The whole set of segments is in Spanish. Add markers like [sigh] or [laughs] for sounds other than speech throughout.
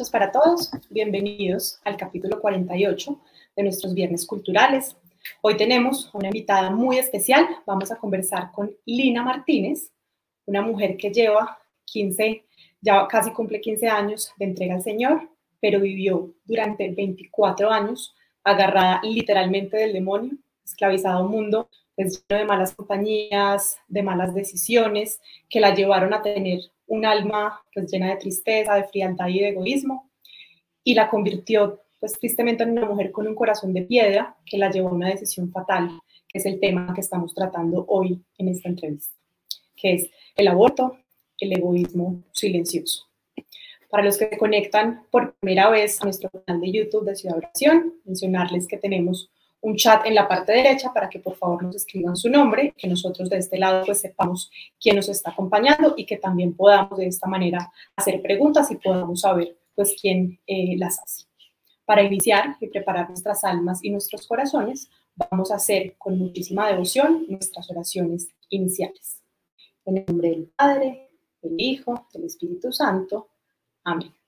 noches para todos. Bienvenidos al capítulo 48 de nuestros Viernes Culturales. Hoy tenemos una invitada muy especial. Vamos a conversar con Lina Martínez, una mujer que lleva 15, ya casi cumple 15 años de entrega al Señor, pero vivió durante 24 años agarrada literalmente del demonio, esclavizada a un mundo lleno de malas compañías, de malas decisiones que la llevaron a tener un alma pues, llena de tristeza, de frialdad y de egoísmo, y la convirtió pues tristemente en una mujer con un corazón de piedra que la llevó a una decisión fatal, que es el tema que estamos tratando hoy en esta entrevista, que es el aborto, el egoísmo silencioso. Para los que se conectan por primera vez a nuestro canal de YouTube de Ciudad Oración, mencionarles que tenemos un chat en la parte derecha para que por favor nos escriban su nombre, que nosotros de este lado pues sepamos quién nos está acompañando y que también podamos de esta manera hacer preguntas y podamos saber pues quién eh, las hace. Para iniciar y preparar nuestras almas y nuestros corazones, vamos a hacer con muchísima devoción nuestras oraciones iniciales. En el nombre del Padre, del Hijo, del Espíritu Santo. Amén.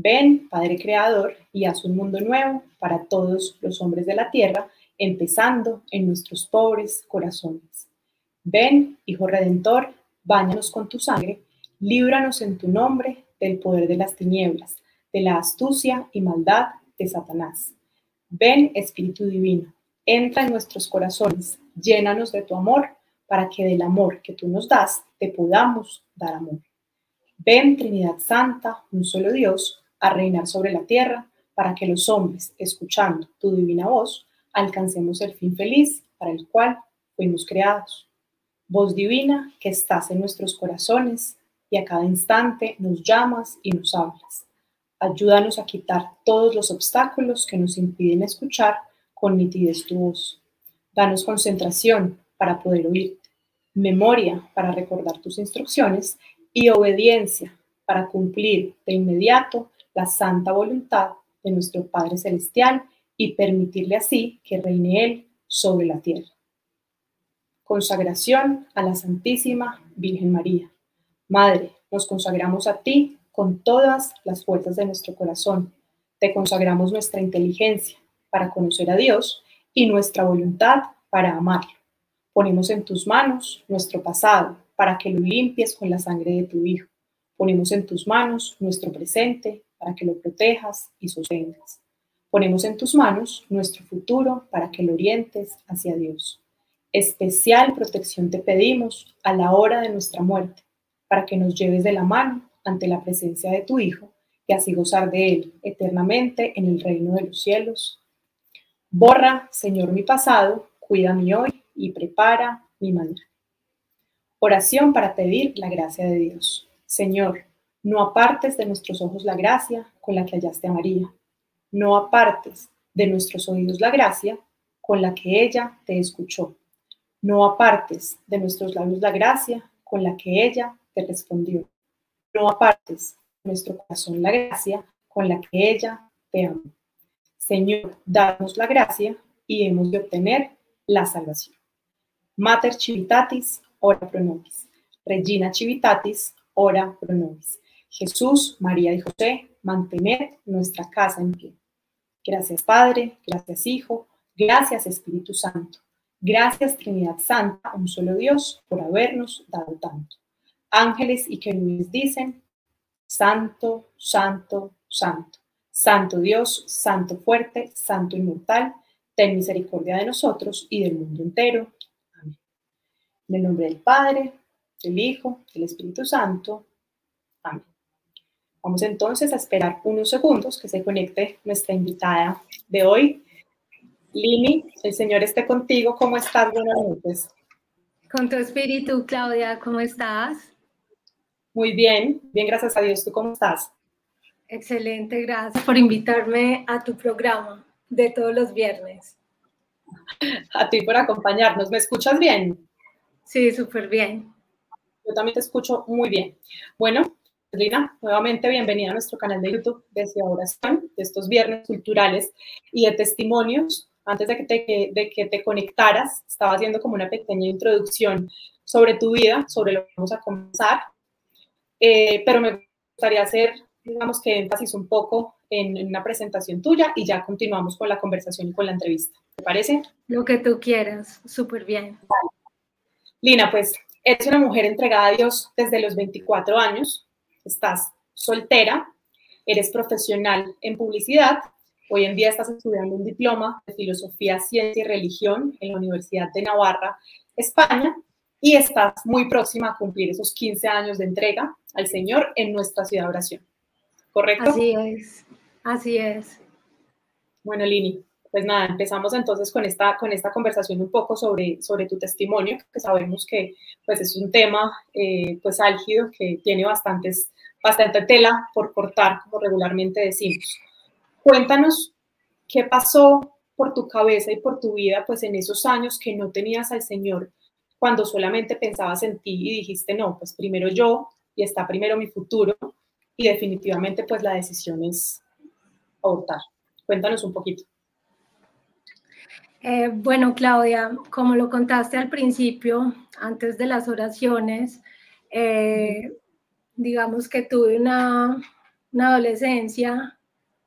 Ven, Padre Creador, y haz un mundo nuevo para todos los hombres de la tierra, empezando en nuestros pobres corazones. Ven, Hijo Redentor, báñanos con tu sangre, líbranos en tu nombre del poder de las tinieblas, de la astucia y maldad de Satanás. Ven, Espíritu Divino, entra en nuestros corazones, llénanos de tu amor, para que del amor que tú nos das te podamos dar amor. Ven, Trinidad Santa, un solo Dios, a reinar sobre la tierra, para que los hombres, escuchando tu divina voz, alcancemos el fin feliz para el cual fuimos creados. Voz divina que estás en nuestros corazones y a cada instante nos llamas y nos hablas. Ayúdanos a quitar todos los obstáculos que nos impiden escuchar con nitidez tu voz. Danos concentración para poder oírte, memoria para recordar tus instrucciones y obediencia para cumplir de inmediato la santa voluntad de nuestro Padre Celestial y permitirle así que reine Él sobre la tierra. Consagración a la Santísima Virgen María. Madre, nos consagramos a ti con todas las fuerzas de nuestro corazón. Te consagramos nuestra inteligencia para conocer a Dios y nuestra voluntad para amarlo. Ponemos en tus manos nuestro pasado para que lo limpies con la sangre de tu Hijo. Ponemos en tus manos nuestro presente para que lo protejas y sostengas. Ponemos en tus manos nuestro futuro para que lo orientes hacia Dios. Especial protección te pedimos a la hora de nuestra muerte, para que nos lleves de la mano ante la presencia de tu Hijo y así gozar de Él eternamente en el reino de los cielos. Borra, Señor, mi pasado, cuida mi hoy y prepara mi mañana. Oración para pedir la gracia de Dios. Señor, no apartes de nuestros ojos la gracia con la que hallaste a María. No apartes de nuestros oídos la gracia con la que ella te escuchó. No apartes de nuestros labios la gracia con la que ella te respondió. No apartes de nuestro corazón la gracia con la que ella te amó. Señor, danos la gracia y hemos de obtener la salvación. Mater Civitatis, ora pro nobis. Regina Civitatis, ora pro nobis. Jesús, María y José, mantener nuestra casa en pie. Gracias Padre, gracias Hijo, gracias Espíritu Santo. Gracias Trinidad Santa, un solo Dios, por habernos dado tanto. Ángeles y querubines dicen, Santo, Santo, Santo. Santo Dios, Santo fuerte, Santo inmortal, ten misericordia de nosotros y del mundo entero. Amén. En el nombre del Padre, del Hijo, del Espíritu Santo. Amén. Vamos entonces a esperar unos segundos que se conecte nuestra invitada de hoy. Lini, el Señor esté contigo. ¿Cómo estás? Buenas noches. Con tu espíritu, Claudia, ¿cómo estás? Muy bien, bien, gracias a Dios. ¿Tú cómo estás? Excelente, gracias por invitarme a tu programa de todos los viernes. A ti por acompañarnos. ¿Me escuchas bien? Sí, súper bien. Yo también te escucho muy bien. Bueno, Lina, nuevamente bienvenida a nuestro canal de YouTube desde Oración, de estos viernes culturales y de testimonios. Antes de que, te, de que te conectaras, estaba haciendo como una pequeña introducción sobre tu vida, sobre lo que vamos a comenzar, eh, pero me gustaría hacer digamos que énfasis un poco en, una presentación tuya y ya continuamos con la conversación y con la entrevista. ¿Te parece? Lo que tú quieras, súper bien. Lina, pues eres una mujer entregada a Dios desde los 24 años, estás soltera, eres profesional en publicidad, hoy en día estás estudiando un diploma de filosofía, ciencia y religión en la Universidad de Navarra, España, y estás muy próxima a cumplir esos 15 años de entrega al Señor en nuestra ciudad de oración. ¿Correcto? Así es, así es. Bueno, Lini, pues nada, empezamos entonces con esta, con esta conversación un poco sobre, sobre tu testimonio, que sabemos que pues es un tema eh, pues álgido, que tiene bastantes, bastante tela por cortar, como regularmente decimos. Cuéntanos qué pasó por tu cabeza y por tu vida pues en esos años que no tenías al Señor cuando solamente pensabas en ti y dijiste, no, pues primero yo y está primero mi futuro y definitivamente pues la decisión es abortar. Cuéntanos un poquito. Eh, bueno, Claudia, como lo contaste al principio, antes de las oraciones, eh, digamos que tuve una, una adolescencia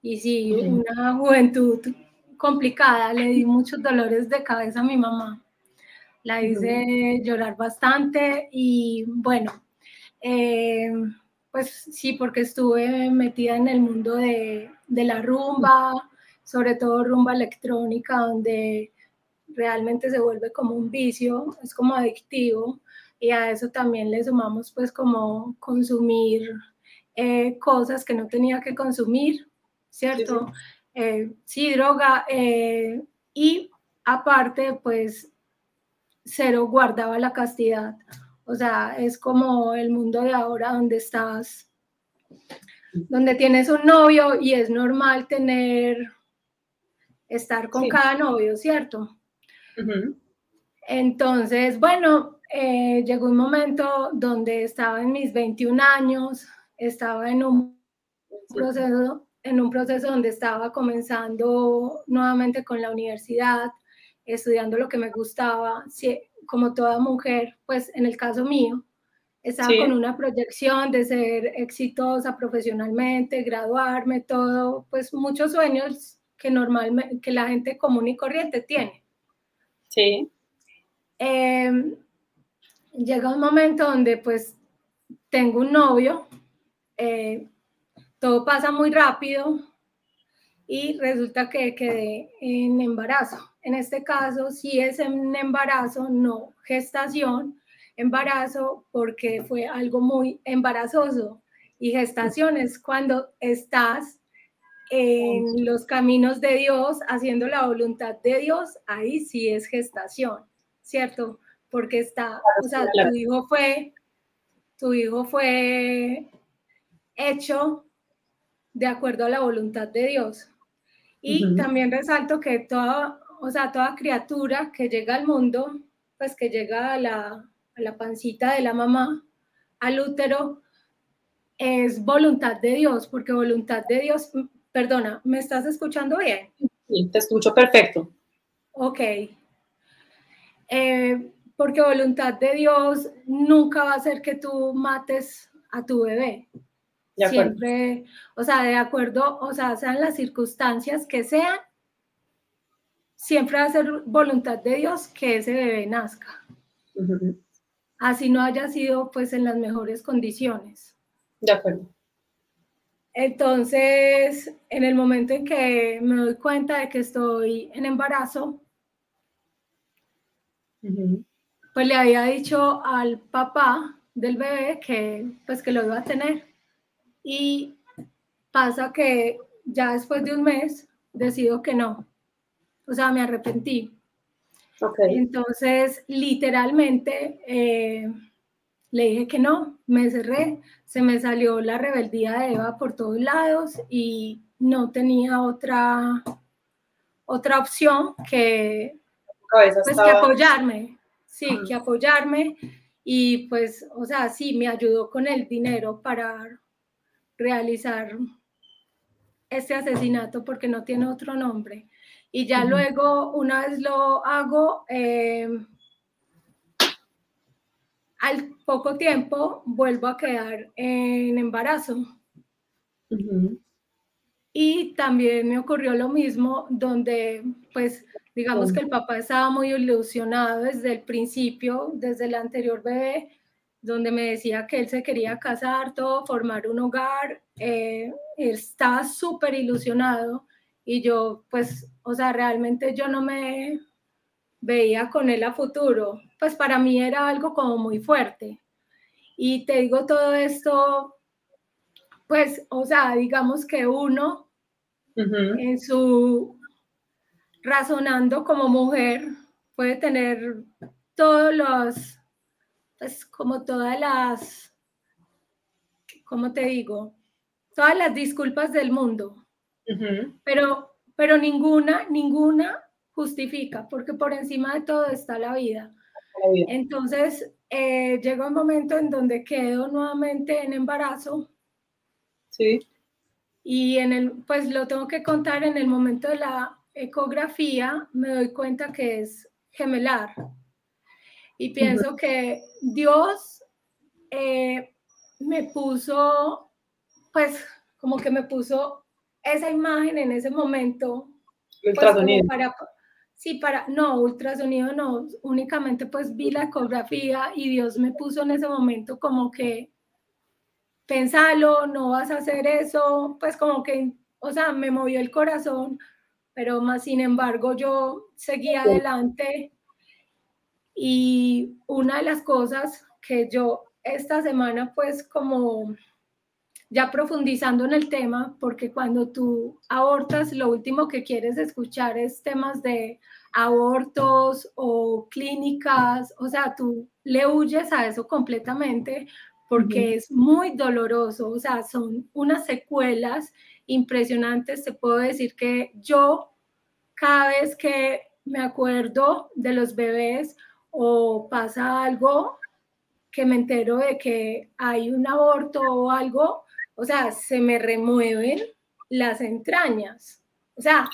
y sí, una juventud complicada, le di muchos dolores de cabeza a mi mamá. La hice llorar bastante y bueno, eh, pues sí, porque estuve metida en el mundo de, la rumba, sobre todo rumba electrónica, donde realmente se vuelve como un vicio, es como adictivo y a eso también le sumamos pues como consumir eh, cosas que no tenía que consumir, ¿cierto? Sí, eh, droga y aparte pues cero guardaba la castidad. O sea, es como el mundo de ahora donde estás, donde tienes un novio y es normal tener, estar con cada novio, ¿cierto? Entonces, bueno, eh, llegó un momento donde estaba en mis 21 años, estaba en un proceso, en un proceso donde estaba comenzando nuevamente con la universidad, estudiando lo que me gustaba, como toda mujer, pues en el caso mío, estaba con una proyección de ser exitosa profesionalmente, graduarme, todo, pues muchos sueños que normalmente, que la gente común y corriente tiene. Sí. Em, llega un momento donde pues tengo un novio, eh, todo pasa muy rápido y resulta que quedé en embarazo. En este caso, sí es un embarazo, no gestación, embarazo porque fue algo muy embarazoso. Y gestación es cuando estás en los caminos de Dios, haciendo la voluntad de Dios, ahí sí es gestación, ¿cierto? Porque está, o sea, tu hijo fue, tu hijo fue hecho de acuerdo a la voluntad de Dios. Y también resalto que toda o sea, toda criatura que llega al mundo, pues que llega a la, pancita de la mamá, al útero, es voluntad de Dios, porque voluntad de Dios, perdona, ¿me estás escuchando bien? Sí, te escucho perfecto. Ok. Eh, porque voluntad de Dios nunca va a ser que tú mates a tu bebé. Siempre, o sea, de acuerdo, o sea, sean las circunstancias que sean, siempre va a ser voluntad de Dios que ese bebé nazca. Así no haya sido pues en las mejores condiciones. De acuerdo. Entonces, en el momento en que me doy cuenta de que estoy en embarazo, pues le había dicho al papá del bebé que pues que lo iba a tener. Y pasa que ya después de un mes decido que no, o sea, me arrepentí. Entonces, literalmente, eh, le dije que no, me cerré, se me salió la rebeldía de Eva por todos lados y no tenía otra, otra opción que, pues, que apoyarme, sí, que apoyarme y pues, o sea, sí, me ayudó con el dinero para realizar este asesinato porque no tiene otro nombre. Y ya luego, una vez lo hago, eh, al poco tiempo vuelvo a quedar en embarazo. Y también me ocurrió lo mismo, donde pues digamos que el papá estaba muy ilusionado desde el principio, desde el anterior bebé, donde me decía que él se quería casar, todo, formar un hogar, eh, estaba súper ilusionado y yo pues, o sea, realmente yo no me veía con él a futuro, pues para mí era algo como muy fuerte. Y te digo todo esto, pues, o sea, digamos que uno en su razonando como mujer puede tener todos los, pues como todas las, ¿cómo te digo? Todas las disculpas del mundo, pero, pero ninguna, ninguna justifica, porque por encima de todo está la vida. Entonces, eh, llega un momento en donde quedo nuevamente en embarazo. Sí. Y en el, pues lo tengo que contar en el momento de la ecografía, me doy cuenta que es gemelar. Y pienso que Dios eh, me puso, pues como que me puso esa imagen en ese momento. Pues, para, sí, para, no, ultrasonido no, únicamente pues vi la ecografía y Dios me puso en ese momento como que pensalo, no vas a hacer eso, pues como que, o sea, me movió el corazón, pero más sin embargo yo seguí adelante y una de las cosas que yo esta semana pues como ya profundizando en el tema, porque cuando tú abortas, lo último que quieres escuchar es temas de abortos o clínicas, o sea, tú le huyes a eso completamente, porque es muy doloroso, o sea, son unas secuelas impresionantes. Te puedo decir que yo cada vez que me acuerdo de los bebés o pasa algo que me entero de que hay un aborto o algo, o sea, se me remueven las entrañas. O sea,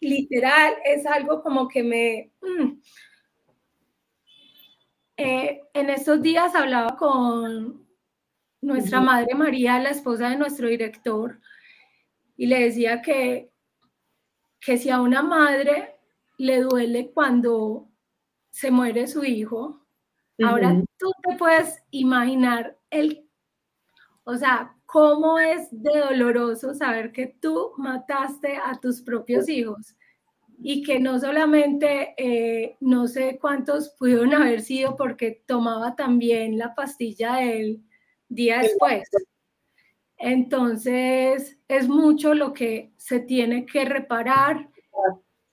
literal, es algo como que me... Mm. Eh, en estos días hablaba con nuestra madre María, la esposa de nuestro director, y le decía que, que si a una madre le duele cuando se muere su hijo, ahora tú te puedes imaginar el, o sea, cómo es de doloroso saber que tú mataste a tus propios hijos y que no solamente, eh, no sé cuántos pudieron haber sido porque tomaba también la pastilla del día después. Entonces, es mucho lo que se tiene que reparar.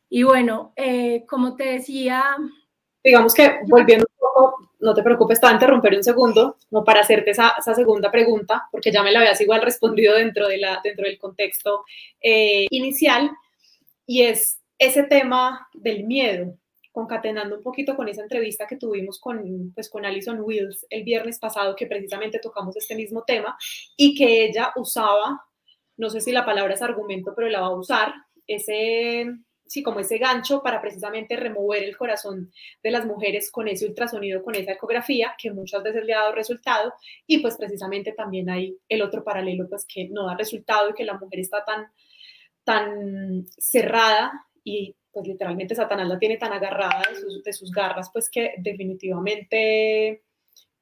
Y bueno, eh, como te decía... Digamos que volviendo un poco, no te preocupes, estaba a interrumpir un segundo, como para hacerte esa, segunda pregunta, porque ya me la habías igual respondido dentro, dentro del contexto eh, inicial, y es ese tema del miedo. Concatenando un poquito con esa entrevista que tuvimos con, pues, con Alison Wills el viernes pasado, que precisamente tocamos este mismo tema, y que ella usaba, no sé si la palabra es argumento, pero la va a usar, ese, sí, como ese gancho para precisamente remover el corazón de las mujeres con ese ultrasonido, con esa ecografía, que muchas veces le ha dado resultado, y pues precisamente también hay el otro paralelo, pues que no da resultado y que la mujer está tan, tan cerrada y pues literalmente Satanás la tiene tan agarrada de sus, garras, pues que definitivamente,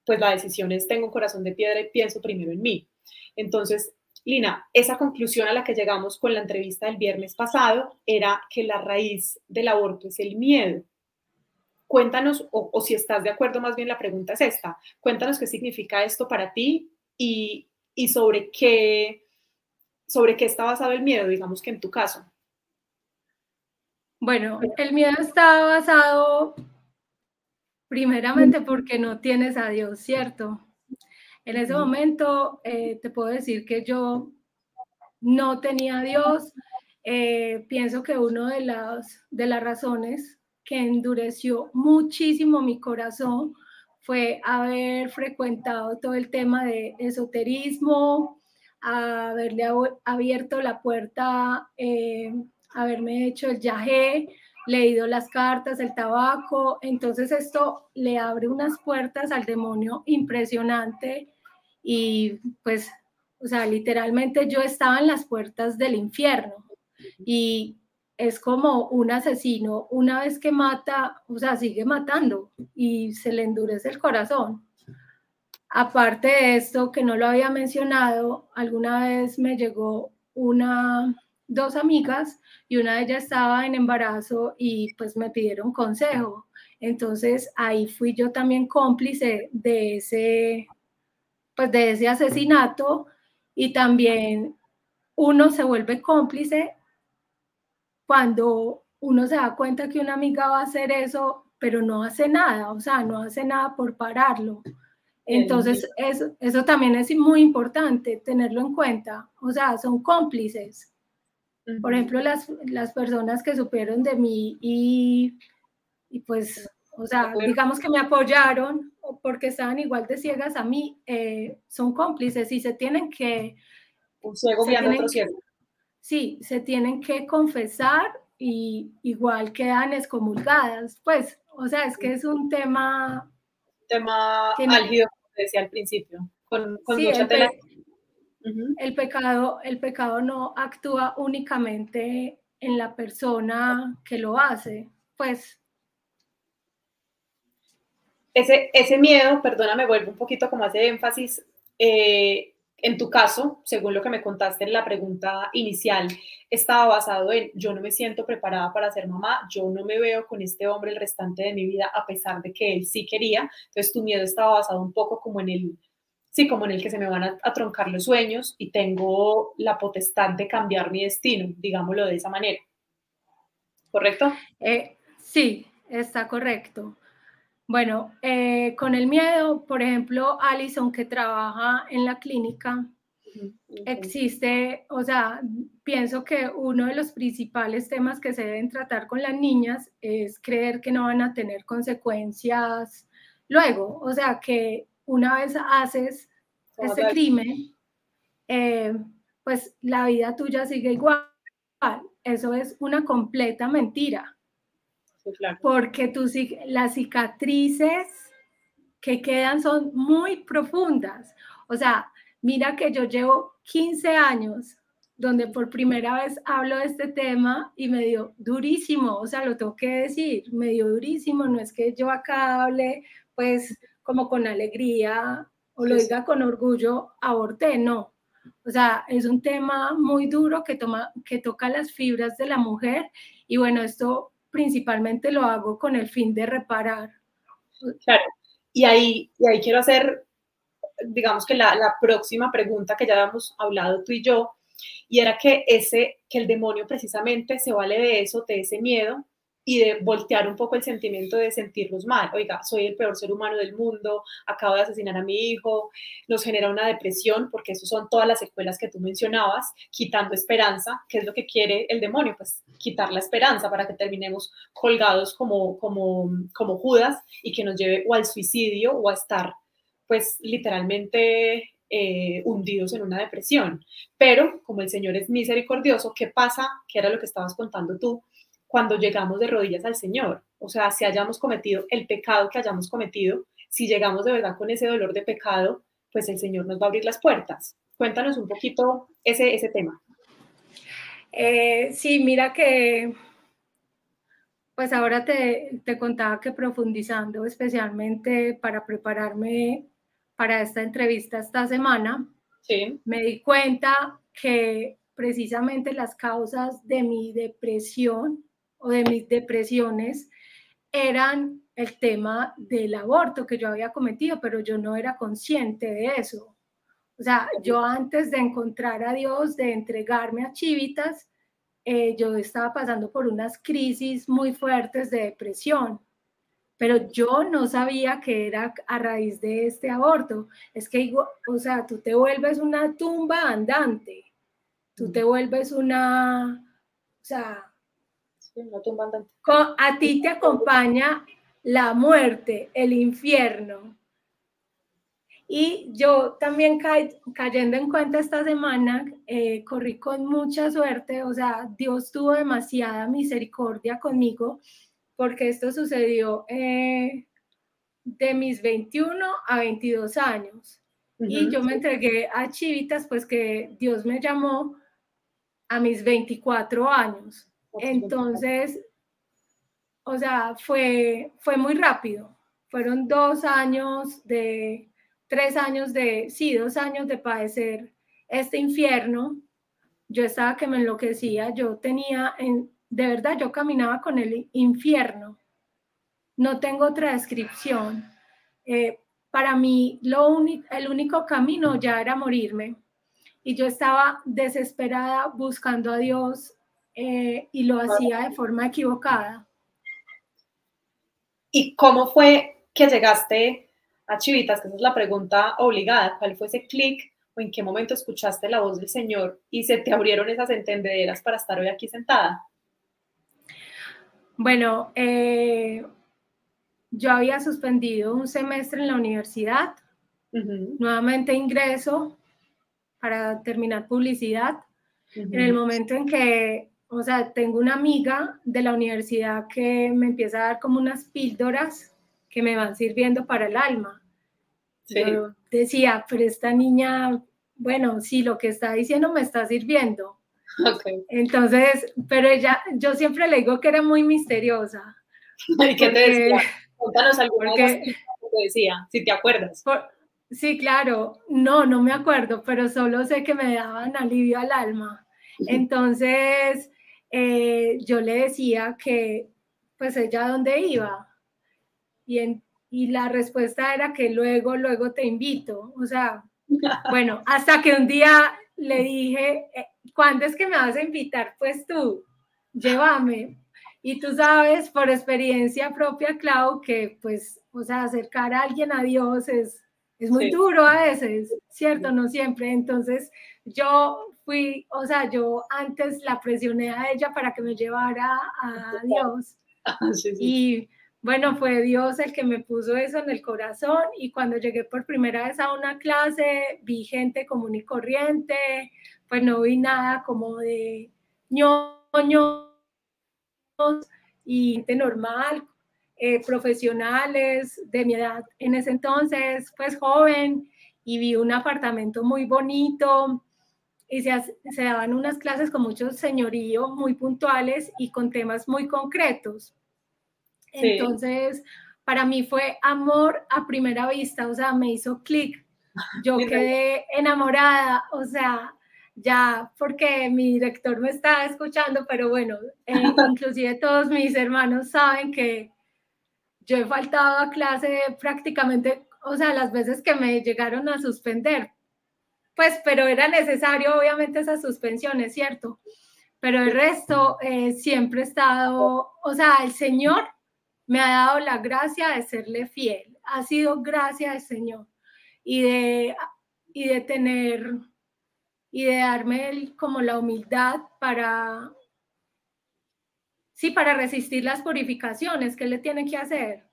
pues la decisión es, tengo un corazón de piedra y pienso primero en mí. Entonces, Lina, esa conclusión a la que llegamos con la entrevista del viernes pasado era que la raíz del aborto es el miedo. Cuéntanos, o, si estás de acuerdo, más bien la pregunta es esta, cuéntanos qué significa esto para ti y, y sobre qué, sobre qué está basado el miedo, digamos que en tu caso. Bueno, el miedo está basado primeramente porque no tienes a Dios, ¿cierto? En ese momento eh, te puedo decir que yo no tenía a Dios. Eh, pienso que una de las, de las razones que endureció muchísimo mi corazón fue haber frecuentado todo el tema de esoterismo, haberle abierto la puerta eh, haberme hecho el yagé, leído las cartas, el tabaco, entonces esto le abre unas puertas al demonio impresionante y pues O sea, literalmente yo estaba en las puertas del infierno y es como un asesino, una vez que mata, o sea, sigue matando y se le endurece el corazón. Aparte de esto, que no lo había mencionado, alguna vez me llegó una, dos amigas y una de ellas estaba en embarazo y pues me pidieron consejo. Entonces ahí fui yo también cómplice de ese, pues de ese asesinato y también uno se vuelve cómplice cuando uno se da cuenta que una amiga va a hacer eso, pero no hace nada, o sea, no hace nada por pararlo. Entonces, eso, eso también es muy importante tenerlo en cuenta. O sea, son cómplices. Por ejemplo, las, las personas que supieron de mí y, y pues, o sea, digamos que me apoyaron porque estaban igual de ciegas a mí, eh, son cómplices y se tienen que... Un ciego guiando otro ciego. Sí, se tienen que confesar y igual quedan excomulgadas. Pues, o sea, es que es un tema tema álgido, como decía al principio, con, mucha tela. El pecado, el pecado no actúa únicamente en la persona que lo hace, pues. Ese, ese miedo, perdóname, vuelvo un poquito como hace énfasis, eh, en tu caso, según lo que me contaste en la pregunta inicial, estaba basado en yo no me siento preparada para ser mamá, yo no me veo con este hombre el restante de mi vida a pesar de que él sí quería. Entonces tu miedo estaba basado un poco como en el, sí, como en el que se me van a, troncar los sueños y tengo la potestad de cambiar mi destino, digámoslo de esa manera. ¿Correcto? Eh, sí, está correcto. Bueno, eh, con el miedo, por ejemplo, Alison que trabaja en la clínica, existe, o sea, pienso que uno de los principales temas que se deben tratar con las niñas es creer que no van a tener consecuencias luego, o sea, que una vez haces ese crimen, eh, pues la vida tuya sigue igual. Eso es una completa mentira. Porque tus, las cicatrices que quedan son muy profundas. O sea, mira que yo llevo 15 años donde por primera vez hablo de este tema y me dio durísimo, o sea, lo tengo que decir, me dio durísimo, no es que yo acá hable pues como con alegría o lo diga con orgullo, aborté, no. O sea, es un tema muy duro que, toma, que toca las fibras de la mujer y bueno, esto principalmente lo hago con el fin de reparar. Claro, y ahí, y ahí quiero hacer, digamos que la, próxima pregunta que ya habíamos hablado tú y yo, y era que ese, que el demonio precisamente se vale de eso, de ese miedo, y de voltear un poco el sentimiento de sentirnos mal. Oiga, soy el peor ser humano del mundo, acabo de asesinar a mi hijo, nos genera una depresión, porque eso son todas las secuelas que tú mencionabas, quitando esperanza, ¿qué es lo que quiere el demonio? Pues quitar la esperanza para que terminemos colgados como, como, como Judas y que nos lleve o al suicidio o a estar, pues literalmente eh, hundidos en una depresión. Pero como el Señor es misericordioso, ¿qué pasa? ¿Qué era lo que estabas contando tú? Cuando llegamos de rodillas al Señor. O sea, si hayamos cometido el pecado que hayamos cometido, si llegamos de verdad con ese dolor de pecado, pues el Señor nos va a abrir las puertas. Cuéntanos un poquito ese, ese tema. Eh, sí, mira que, pues ahora te, te contaba que profundizando, especialmente para prepararme para esta entrevista esta semana, sí. me di cuenta que precisamente las causas de mi depresión o de mis depresiones eran el tema del aborto que yo había cometido, pero yo no era consciente de eso. O sea, yo antes de encontrar a Dios, de entregarme a Chivitas, eh, yo estaba pasando por unas crisis muy fuertes de depresión, pero yo no sabía que era a raíz de este aborto. Es que, o sea, tú te vuelves una tumba andante, tú te vuelves una, o sea, a ti te acompaña la muerte, el infierno. Y yo también cayendo en cuenta esta semana, eh, corrí con mucha suerte, o sea, Dios tuvo demasiada misericordia conmigo, porque esto sucedió eh, de mis 21 a 22 años. y yo me entregué a Chivitas, pues que Dios me llamó a mis 24 años. Entonces, o sea, fue, fue muy rápido. Fueron dos años de, tres años de, sí, dos años de padecer este infierno. Yo estaba que me enloquecía, yo tenía, en, de verdad, yo caminaba con el infierno. No tengo otra descripción. Eh, para mí, lo el único camino ya era morirme. Y yo estaba desesperada buscando a Dios eh, y lo hacía de forma equivocada. ¿Y cómo fue que llegaste a Chivitas? Que esa es la pregunta obligada. ¿Cuál fue ese clic o en qué momento escuchaste la voz del Señor y se te abrieron esas entendederas para estar hoy aquí sentada? Bueno, eh, yo había suspendido un semestre en la universidad, nuevamente ingreso para terminar publicidad. En el momento en que o sea, tengo una amiga de la universidad que me empieza a dar como unas píldoras que me van sirviendo para el alma. Yo decía, pero esta niña, bueno, sí, lo que está diciendo me está sirviendo. Okay. Entonces, pero ella, yo siempre le digo que era muy misteriosa. [laughs] ¿Y qué te decía? Cuéntanos alguna que te decía, si te acuerdas. sí, claro, no, no me acuerdo, pero solo sé que me daban alivio al alma. Entonces, eh, yo le decía que pues ella dónde iba y, y la respuesta era que luego, luego te invito. O sea, [laughs] bueno, hasta que un día le dije, eh, ¿cuándo es que me vas a invitar? Pues tú, llévame. Y tú sabes por experiencia propia, Clau, que pues, o sea, acercar a alguien a Dios es, es muy duro a veces, ¿cierto? No siempre. Entonces, yo fui, o sea, yo antes la presioné a ella para que me llevara a [laughs] Dios. Ah, y bueno, fue Dios el que me puso eso en el corazón y cuando llegué por primera vez a una clase vi gente común y corriente, pues no vi nada como de ñoños y gente normal, eh, profesionales de mi edad en ese entonces, pues joven, y vi un apartamento muy bonito, y se, se, daban unas clases con mucho señorío, muy puntuales y con temas muy concretos. Entonces, para mí fue amor a primera vista, o sea, me hizo clic. Yo quedé enamorada, o sea, ya porque mi director me estaba escuchando, pero bueno, eh, [laughs] inclusive todos mis hermanos saben que yo he faltado a clase prácticamente, o sea, las veces que me llegaron a suspender, pues, pero era necesario obviamente esas suspensiones, ¿cierto? Pero el resto eh, siempre he estado, o sea, el Señor me ha dado la gracia de serle fiel, ha sido gracia del Señor y de, y de tener y de darme como la humildad para, sí, para resistir las purificaciones que le tiene que hacer.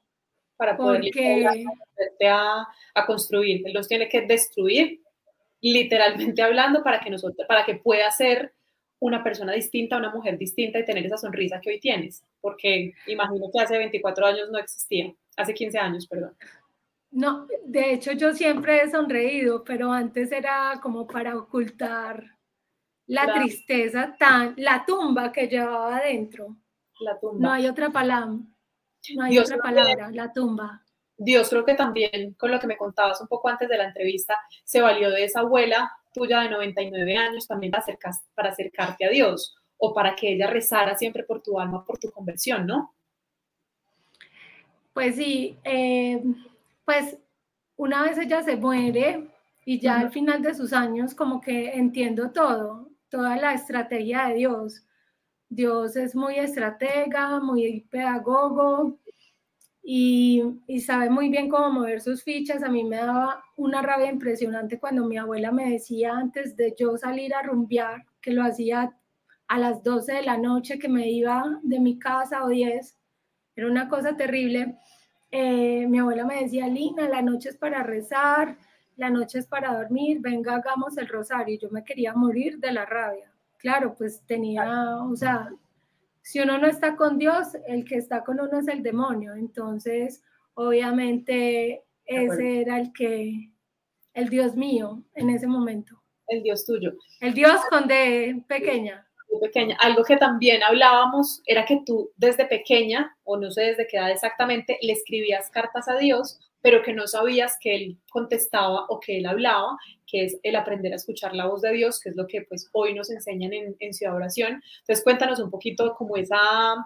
Para poder Porque... a, a construir, él los tiene que destruir literalmente hablando, para que, nosotros, para que pueda ser una persona distinta, una mujer distinta y tener esa sonrisa que hoy tienes, porque imagino que hace 24 años no existía, hace 15 años, perdón. No, de hecho yo siempre he sonreído, pero antes era como para ocultar la, tristeza tan, la tumba que llevaba adentro. La tumba. No hay otra palabra. No hay otra palabra, la tumba. Dios creo que también, con lo que me contabas un poco antes de la entrevista, se valió de esa abuela tuya de 99 años también para, para acercarte a Dios o para que ella rezara siempre por tu alma, por tu conversión, ¿no? Pues sí, eh, pues una vez ella se muere y ya al final de sus años como que entiendo todo, toda la estrategia de Dios. Dios es muy estratega, muy pedagogo, y, sabe muy bien cómo mover sus fichas. A mí me daba una rabia impresionante cuando mi abuela me decía antes de yo salir a rumbear, que lo hacía a las 12 de la noche, que me iba de mi casa o 10. Era una cosa terrible. Eh, mi abuela me decía, Lina, la noche es para rezar, la noche es para dormir, venga, hagamos el rosario. Yo me quería morir de la rabia. Claro, pues tenía, o sea, si uno no está con Dios, el que está con uno es el demonio. Entonces, obviamente, ese era el que, El Dios mío en ese momento. El Dios tuyo. El Dios con de pequeña. pequeña. Algo que también hablábamos era que tú desde pequeña, o no sé desde qué edad exactamente, le escribías cartas a Dios, pero que no sabías que Él contestaba o que Él hablaba, que es el aprender a escuchar la voz de Dios, que es lo que pues hoy nos enseñan en, en Ciudad Oración. Entonces cuéntanos un poquito como esa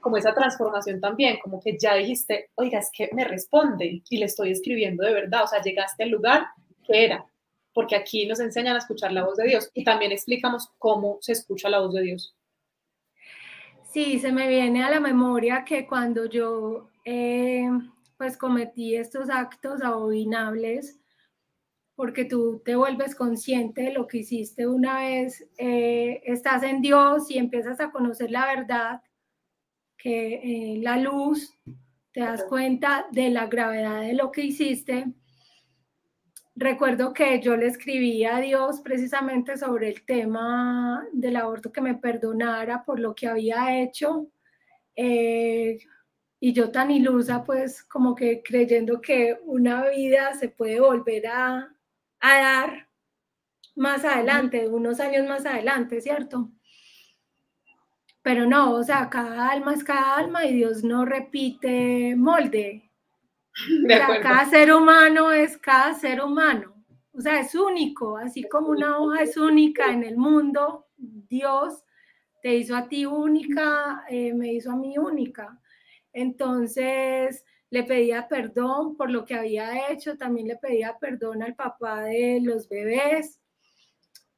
como esa transformación también, como que ya dijiste, oiga, es que me responde y le estoy escribiendo de verdad, o sea, llegaste al lugar que era, porque aquí nos enseñan a escuchar la voz de Dios y también explicamos cómo se escucha la voz de Dios. Sí, se me viene a la memoria que cuando yo eh, pues cometí estos actos abominables, porque tú te vuelves consciente de lo que hiciste una vez, eh, estás en Dios y empiezas a conocer la verdad, que eh, la luz, te das cuenta de la gravedad de lo que hiciste. Recuerdo que yo le escribí a Dios precisamente sobre el tema del aborto, que me perdonara por lo que había hecho. Eh, y yo tan ilusa, pues como que creyendo que una vida se puede volver a, a dar más adelante, unos años más adelante, ¿cierto? Pero no, o sea, cada alma es cada alma y Dios no repite molde. [laughs] O sea, cada ser humano es cada ser humano. O sea, es único, así como una hoja es única en el mundo, Dios te hizo a ti única, eh, me hizo a mí única. Entonces, le pedía perdón por lo que había hecho, también le pedía perdón al papá de los bebés.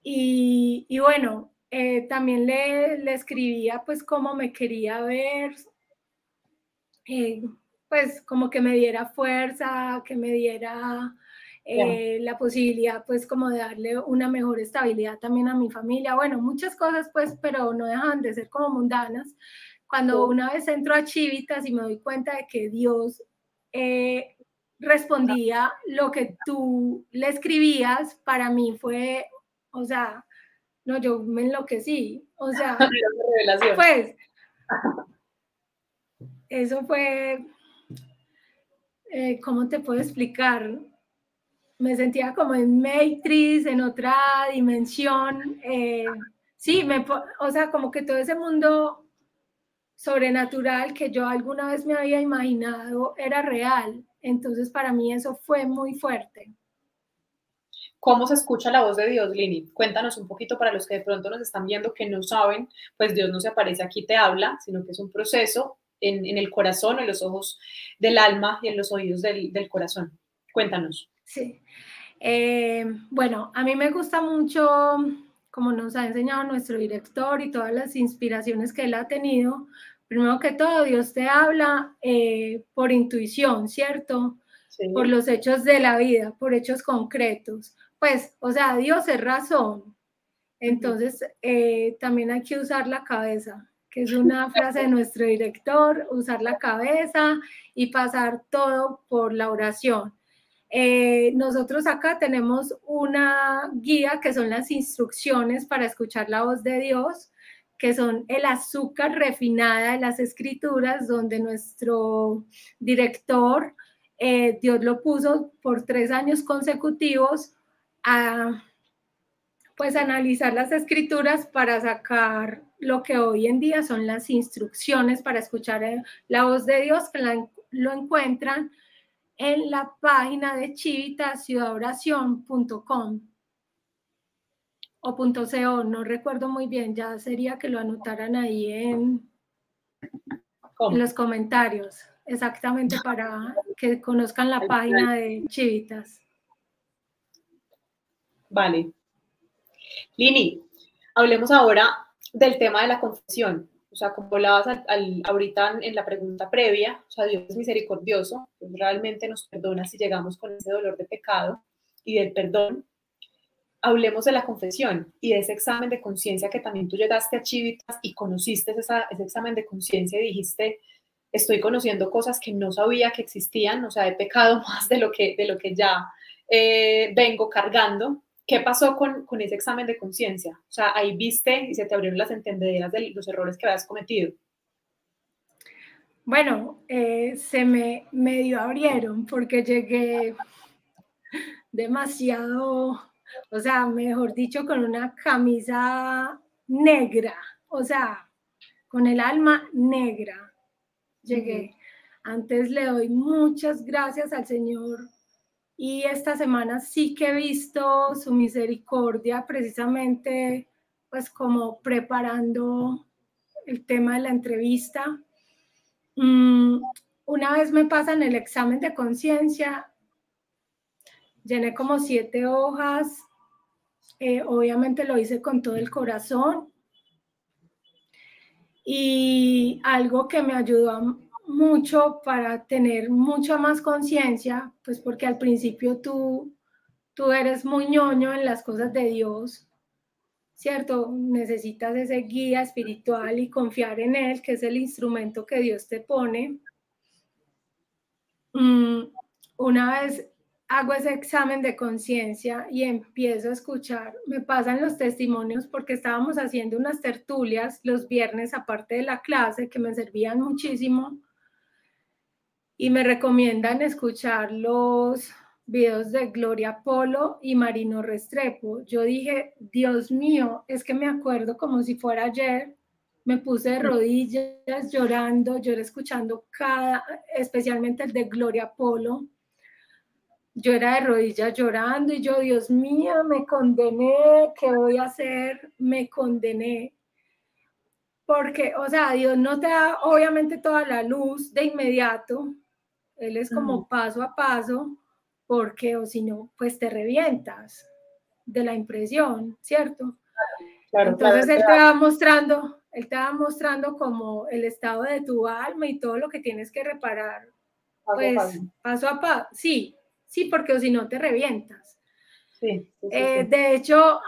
Y, y bueno, eh, también le, le, escribía pues cómo me quería ver, eh, pues como que me diera fuerza, que me diera eh, la posibilidad pues como de darle una mejor estabilidad también a mi familia. Bueno, muchas cosas pues, pero no dejan de ser como mundanas. Cuando una vez entro a Chivitas y me doy cuenta de que Dios respondía lo que tú le escribías, para mí fue, o sea, no, yo me enloquecí. O sea, [laughs] pues, eso fue, eh, ¿cómo te puedo explicar? Me sentía como en Matrix, en otra dimensión. Eh, sí, me, o sea, como que todo ese mundo sobrenatural que yo alguna vez me había imaginado era real. Entonces, para mí eso fue muy fuerte. ¿Cómo se escucha la voz de Dios, Lini? Cuéntanos un poquito para los que de pronto nos están viendo que no saben, pues Dios no se aparece aquí, te habla, sino que es un proceso en, el corazón, en los ojos del alma y en los oídos del, corazón. Cuéntanos. Sí. Eh, bueno, a mí me gusta mucho, como nos ha enseñado nuestro director y todas las inspiraciones que él ha tenido. Primero que todo, Dios te habla eh, por intuición, ¿cierto? Por los hechos de la vida, por hechos concretos pues, o sea, Dios es razón. Entonces, eh, también hay que usar la cabeza, que es una [laughs] frase de nuestro director, usar la cabeza y pasar todo por la oración. Eh, nosotros acá tenemos una guía que son las instrucciones para escuchar la voz de Dios, que son el azúcar refinada de las escrituras, donde nuestro director, eh, Dios lo puso por tres años consecutivos a pues analizar las escrituras para sacar lo que hoy en día son las instrucciones para escuchar la voz de Dios, que lo encuentran en la página de chivitasiudadoración.com o .co, no recuerdo muy bien, ya sería que lo anotaran ahí en, en los comentarios, exactamente para que conozcan la página de Chivitas. Vale. Lini, hablemos ahora del tema de la confesión. O sea, como hablabas al, ahorita en la pregunta previa, o sea, Dios es misericordioso, pues realmente nos perdona si llegamos con ese dolor de pecado y del perdón. Hablemos de la confesión y de ese examen de conciencia que también tú llegaste a Chivitas y conociste ese examen de conciencia y dijiste, estoy conociendo cosas que no sabía que existían, o sea, he pecado [laughs] más de lo que, de lo que ya eh, vengo cargando. ¿Qué pasó con, con ese examen de conciencia? O sea, ahí viste y se te abrieron las entendederas de los errores que habías cometido. Bueno, eh, se me medio abrieron porque llegué, demasiado, o sea, mejor dicho, con una camisa negra, o sea, con el alma negra. Llegué. Antes le doy muchas gracias al Señor y esta semana sí que he visto su misericordia precisamente pues como preparando el tema de la entrevista. Mm, una vez me pasan el examen de conciencia, llené como siete hojas, eh, obviamente lo hice con todo el corazón y algo que me ayudó mucho para tener mucha más conciencia, pues porque al principio tú, tú eres muy ñoño en las cosas de Dios, ¿cierto? Necesitas ese guía espiritual y confiar en Él, que es el instrumento que Dios te pone. Mm, una vez hago ese examen de conciencia y empiezo a escuchar, me pasan los testimonios porque estábamos haciendo unas tertulias los viernes aparte de la clase que me servían muchísimo y me recomiendan escuchar los videos de Gloria Polo y Marino Restrepo. Yo dije, Dios mío, es que me acuerdo como si fuera ayer, me puse de rodillas llorando, lloré escuchando cada, especialmente el de Gloria Polo yo era de rodillas llorando y yo, Dios mío, me condené, ¿qué voy a hacer? Me condené. Porque, o sea, Dios no te da obviamente toda la luz de inmediato, Él es como paso a paso, porque o si no, pues te revientas de la impresión, ¿cierto? Entonces Él te va mostrando, Él te va mostrando como el estado de tu alma y todo lo que tienes que reparar, pues paso a paso, sí, sí, porque o si no te revientas. Sí, eh, de hecho,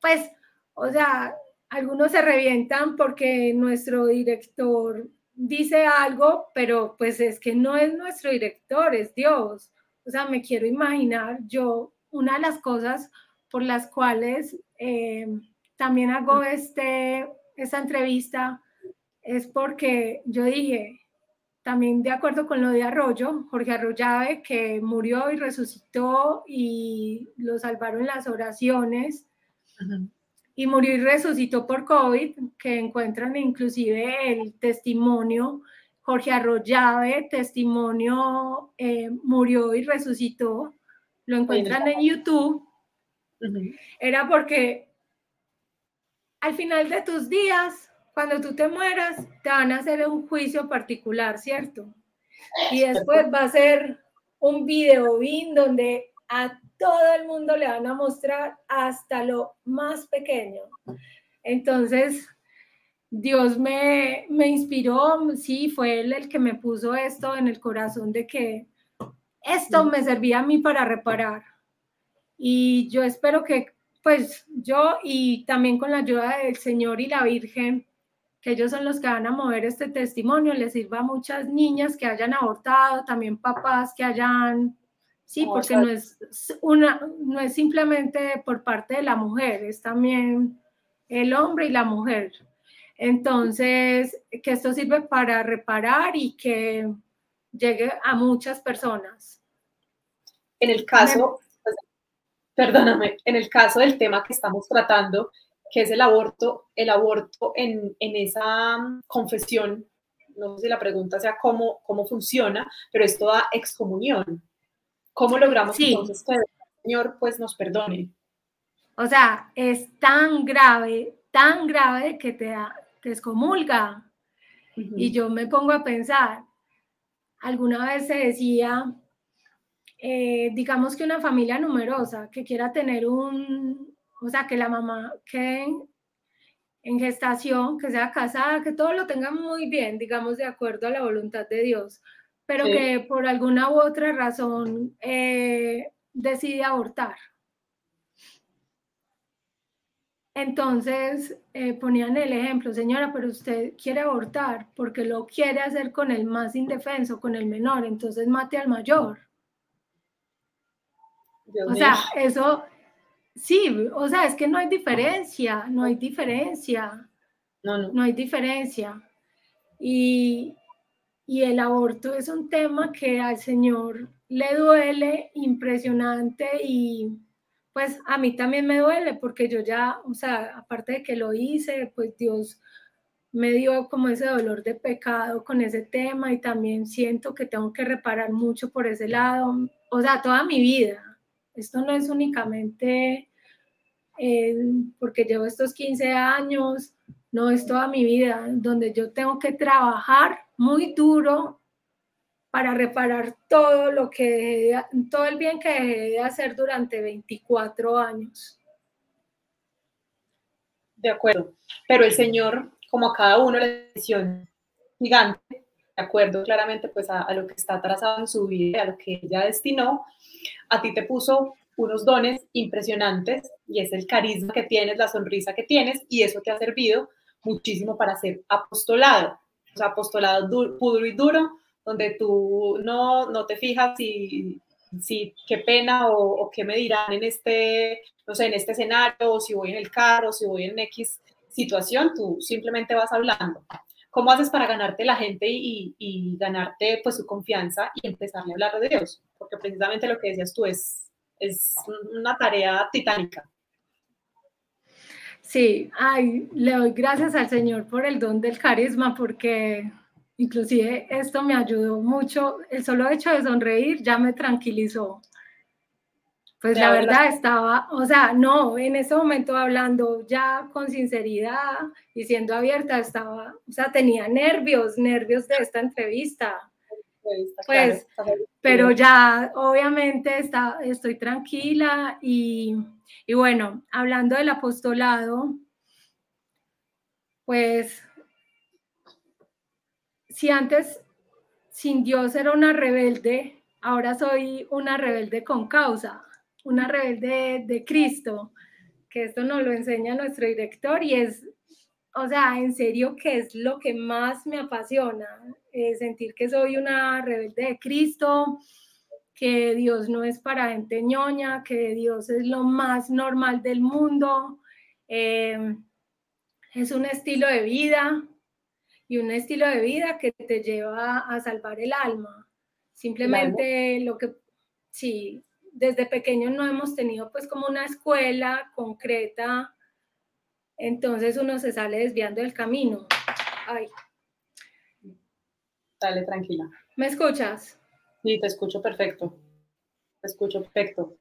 pues, o sea, algunos se revientan porque nuestro director dice algo, pero pues es que no es nuestro director, es Dios. O sea, me quiero imaginar yo, una de las cosas por las cuales eh, también hago este, esta entrevista es porque yo dije, también de acuerdo con lo de Arroyo, Jorge Arroyave, que murió y resucitó y lo salvaron las oraciones. Y murió y resucitó por COVID, que encuentran inclusive el testimonio. Jorge Arroyave, testimonio, eh, murió y resucitó. Lo encuentran en YouTube. Era porque al final de tus días cuando tú te mueras, te van a hacer un juicio particular, ¿cierto? Y después va a ser un video bin donde a todo el mundo le van a mostrar hasta lo más pequeño. Entonces, Dios me, me inspiró, sí, fue él el que me puso esto en el corazón de que esto me servía a mí para reparar. Y yo espero que, pues yo y también con la ayuda del Señor y la Virgen, que ellos son los que van a mover este testimonio, les sirva a muchas niñas que hayan abortado, también papás que hayan, sí, porque no es una, no es simplemente por parte de la mujer, es también el hombre y la mujer. Entonces, que esto sirve para reparar y que llegue a muchas personas. En el caso, perdóname, en el caso del tema que estamos tratando, que es el aborto, el aborto en, esa mm, confesión, no sé si la pregunta sea cómo, cómo funciona, pero es toda excomunión. ¿Cómo logramos entonces que el Señor pues nos perdone? O sea, es tan grave, tan grave que te, te excomulga. Y yo me pongo a pensar, alguna vez se decía, eh, digamos que una familia numerosa que quiera tener un, o sea, que la mamá quede en, gestación, que sea casada, que todo lo tenga muy bien, digamos, de acuerdo a la voluntad de Dios, pero que por alguna u otra razón eh, decide abortar. Entonces eh, ponían el ejemplo, señora, pero usted quiere abortar porque lo quiere hacer con el más indefenso, con el menor, entonces mate al mayor. o sea, eso, Sí, o sea, es que no hay diferencia, no hay diferencia. No, no. no hay diferencia. Y, y el aborto es un tema que al Señor le duele impresionante y pues a mí también me duele porque yo ya, o sea, aparte de que lo hice, pues Dios me dio como ese dolor de pecado con ese tema y también siento que tengo que reparar mucho por ese lado, o sea, toda mi vida. Esto no es únicamente eh, porque llevo estos 15 años, no es toda mi vida, donde yo tengo que trabajar muy duro para reparar todo lo que todo el bien que dejé de hacer durante 24 años. De acuerdo, pero el Señor, como a cada uno le decisión gigante, acuerdo claramente pues a, lo que está trazado en su vida, a lo que ella destinó, a ti te puso unos dones impresionantes y es el carisma que tienes, la sonrisa que tienes y eso te ha servido muchísimo para hacer apostolado, o sea, apostolado puro y duro, donde tú no, no te fijas si, si qué pena o, qué me dirán en este, no sé, en este escenario, o si voy en el carro, si voy en X situación, tú simplemente vas hablando. ¿Cómo haces para ganarte la gente y, ganarte pues su confianza y empezar a hablar de Dios? Porque precisamente lo que decías tú es, es una tarea titánica. Sí, ay, le doy gracias al Señor por el don del carisma, porque Inclusive esto me ayudó mucho, el solo hecho de sonreír ya me tranquilizó. Pues la verdad. estaba, o sea, no, en ese momento hablando ya con sinceridad y siendo abierta, estaba, o sea, tenía nervios, nervios de esta entrevista. Pues, pero ya obviamente está, estoy tranquila y, y bueno, hablando del apostolado, pues si antes sin Dios era una rebelde, ahora soy una rebelde con causa, una rebelde de Cristo, que esto nos lo enseña nuestro director y es, o sea, en serio que es lo que más me apasiona, eh, sentir que soy una rebelde de Cristo, que Dios no es para gente ñoña, que Dios es lo más normal del mundo, eh, es un estilo de vida, y un estilo de vida que te lleva a salvar el alma. Simplemente lo que, sí, desde pequeños no hemos tenido pues como una escuela concreta, entonces uno se sale desviando del camino. Ay. Dale, tranquila. ¿Me escuchas? Sí, te escucho perfecto. Te escucho perfecto.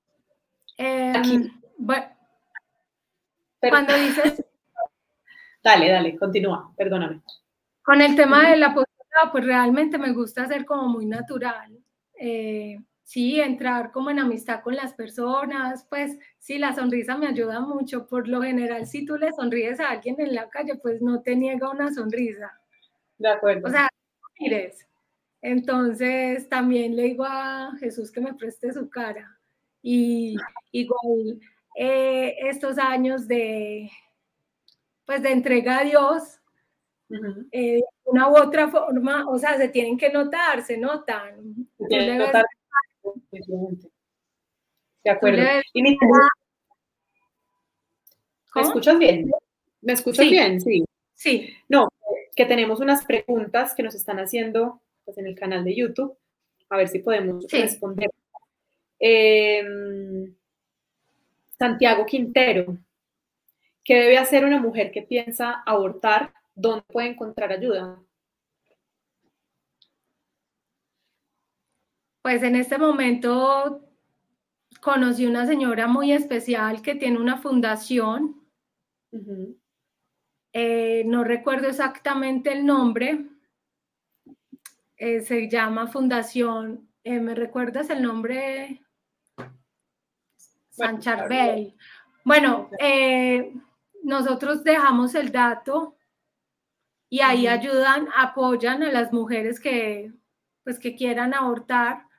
Em, Aquí. Bueno, cuando dices... [laughs] Dale, dale, continúa, perdóname. Con el tema de la apostolado, pues realmente me gusta ser como muy natural. Eh, sí, entrar como en amistad con las personas, pues sí, la sonrisa me ayuda mucho. Por lo general, si tú le sonríes a alguien en la calle, pues no te niega una sonrisa. De acuerdo. O sea, mires. Entonces, también le digo a Jesús que me preste su cara. Y igual, eh, estos años de, pues, de entrega a Dios, eh, una u otra forma, o sea, se tienen que notar, se notan. Se notar. De acuerdo. ¿Me escuchas bien? ¿Me escuchas bien? Sí. Sí. No, que tenemos unas preguntas que nos están haciendo pues, en el canal de YouTube. A ver si podemos responder. Em, Santiago Quintero, ¿qué debe hacer una mujer que piensa abortar ¿dónde puede encontrar ayuda? Pues en este momento conocí una señora muy especial que tiene una fundación. Eh, no recuerdo exactamente el nombre. Eh, se llama Fundación. Eh, ¿Me recuerdas el nombre? San Charbel. Bueno, nosotros dejamos el dato y ahí ayudan, apoyan a las mujeres que, pues, que quieran abortar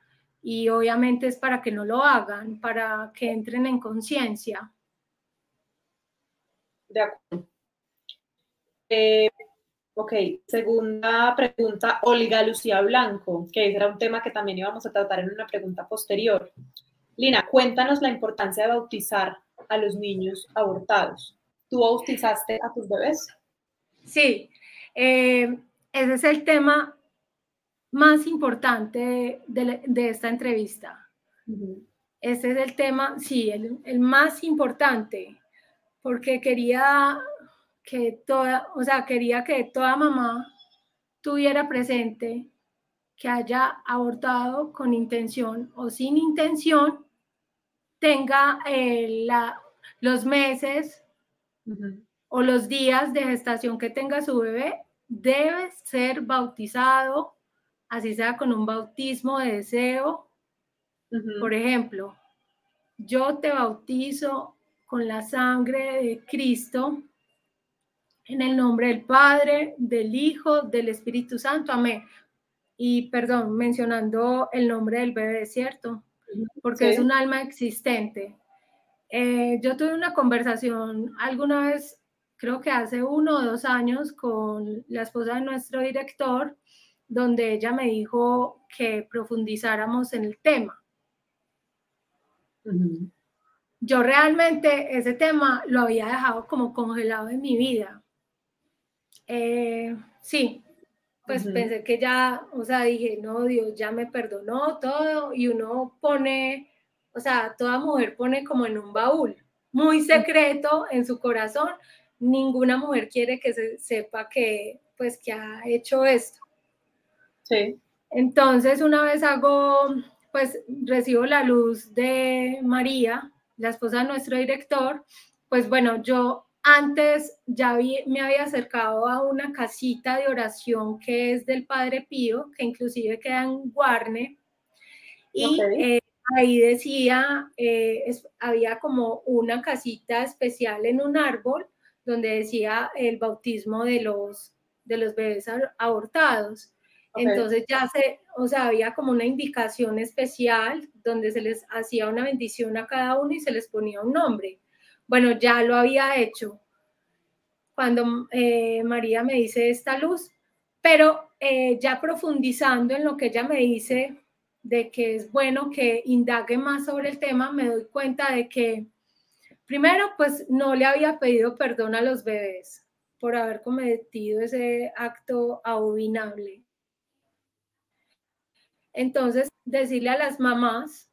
y obviamente es para que no lo hagan, para que entren en conciencia. De acuerdo. Eh, ok, segunda pregunta, Olga Lucía Blanco, que era un tema que también íbamos a tratar en una pregunta posterior. Lina, cuéntanos la importancia de bautizar a los niños abortados. ¿Tú bautizaste a tus bebés? Sí, eh, ese es el tema más importante de, esta entrevista. Este es el tema, sí, el, el, más importante, porque quería que toda, o sea, quería que toda mamá tuviera presente que haya abortado con intención o sin intención, tenga eh, la, los meses o los días de gestación que tenga su bebé, debe ser bautizado, así sea con un bautismo de deseo. Por ejemplo, yo te bautizo con la sangre de Cristo en el nombre del Padre, del Hijo, del Espíritu Santo. Amén. Y perdón, mencionando el nombre del bebé, ¿cierto? Porque es un alma existente. Eh, yo tuve una conversación alguna vez, creo que hace uno o dos años, con la esposa de nuestro director, donde ella me dijo que profundizáramos en el tema. Yo realmente ese tema lo había dejado como congelado en mi vida. Eh, sí, pues pensé que ya, o sea, dije, no, Dios ya me perdonó todo y uno pone, o sea, toda mujer pone como en un baúl, muy secreto en su corazón. Ninguna mujer quiere que se sepa que, pues, que ha hecho esto. Sí. Entonces, una vez hago, pues, recibo la luz de María, la esposa de nuestro director, pues bueno, yo antes ya me había acercado a una casita de oración que es del Padre Pío, que inclusive queda en Guarne, y eh, ahí decía, eh, había como una casita especial en un árbol donde decía el bautismo de los, de los bebés abortados. Entonces ya se, o sea, había como una indicación especial donde se les hacía una bendición a cada uno y se les ponía un nombre. Bueno, ya lo había hecho cuando eh, María me dice esta luz, pero eh, ya profundizando en lo que ella me dice de que es bueno que indague más sobre el tema, me doy cuenta de que primero pues no le había pedido perdón a los bebés por haber cometido ese acto abominable. Entonces, decirle a las mamás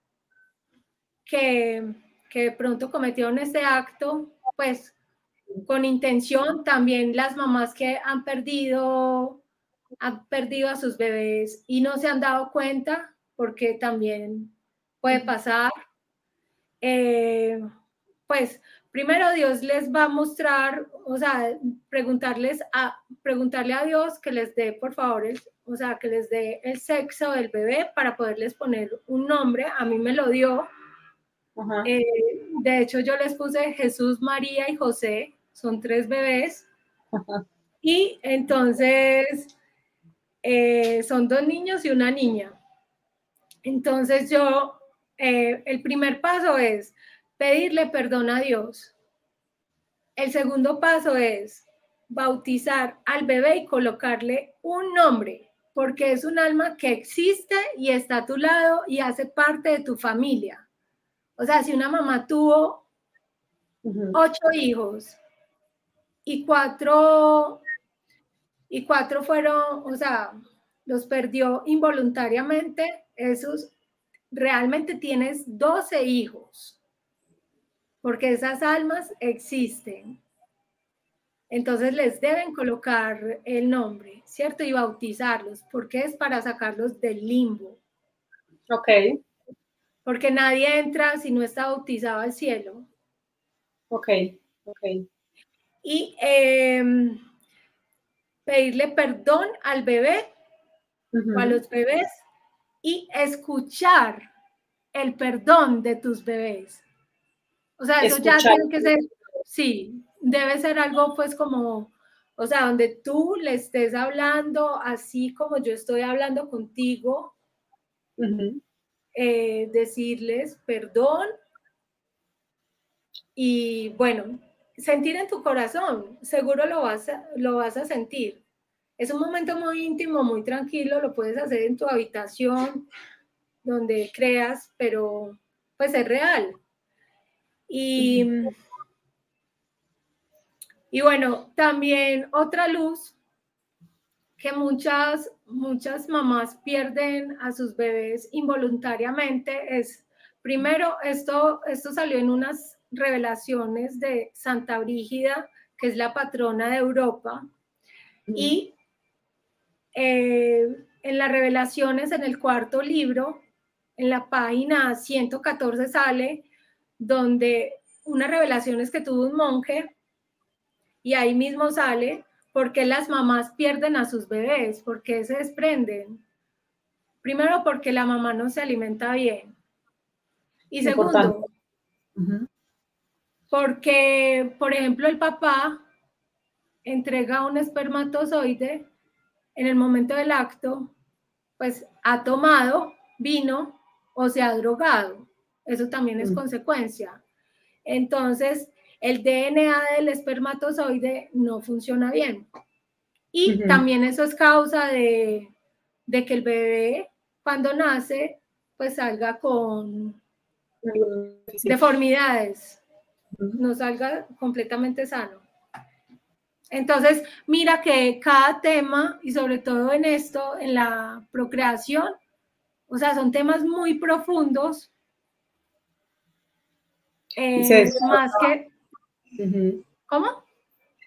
que, que de pronto cometieron este acto, pues con intención, también las mamás que han perdido, han perdido a sus bebés y no se han dado cuenta, porque también puede pasar. Eh, pues primero Dios les va a mostrar, o sea, preguntarles a, preguntarle a Dios que les dé, por favor, el, o sea, que les dé el sexo del bebé para poderles poner un nombre. A mí me lo dio. Eh, de hecho, yo les puse Jesús, María y José, son tres bebés. Y entonces eh, son dos niños y una niña. Entonces yo, eh, el primer paso es pedirle perdón a Dios. El segundo paso es bautizar al bebé y colocarle un nombre, porque es un alma que existe y está a tu lado y hace parte de tu familia. O sea, si una mamá tuvo ocho hijos y cuatro, y cuatro fueron, o sea, los perdió involuntariamente, esos realmente tienes 12 hijos, porque esas almas existen. Entonces les deben colocar el nombre, ¿cierto? Y bautizarlos, porque es para sacarlos del limbo. Ok. Porque nadie entra si no está bautizado al cielo. Ok, ok y em, pedirle perdón al bebé o a los bebés y escuchar el perdón de tus bebés. O sea, eso ya tiene que ser, sí, debe ser algo pues como, o sea, donde tú le estés hablando así como yo estoy hablando contigo, eh, decirles perdón y bueno, sentir en tu corazón, seguro lo vas, a, lo vas a sentir. Es un momento muy íntimo, muy tranquilo, lo puedes hacer en tu habitación, donde creas, pero pues es real. Y, y bueno, también otra luz que muchas, muchas mamás pierden a sus bebés involuntariamente es, primero, esto, esto salió en unas revelaciones de Santa Brígida, que es la patrona de Europa, y eh, en las revelaciones, en el cuarto libro, en la página 114 sale donde unas revelaciones que tuvo un monje y ahí mismo sale por qué las mamás pierden a sus bebés, por qué se desprenden. Primero porque la mamá no se alimenta bien. Y segundo, porque, por ejemplo, el papá entrega un espermatozoide en el momento del acto, pues ha tomado vino o se ha drogado. Eso también es mm. consecuencia. Entonces, el DNA del espermatozoide no funciona bien. Y también eso es causa de, que el bebé cuando nace, pues salga con deformidades, no salga completamente sano. Entonces, mira que cada tema, y sobre todo en esto, en la procreación, o sea, son temas muy profundos. Eh, más que... ¿Cómo?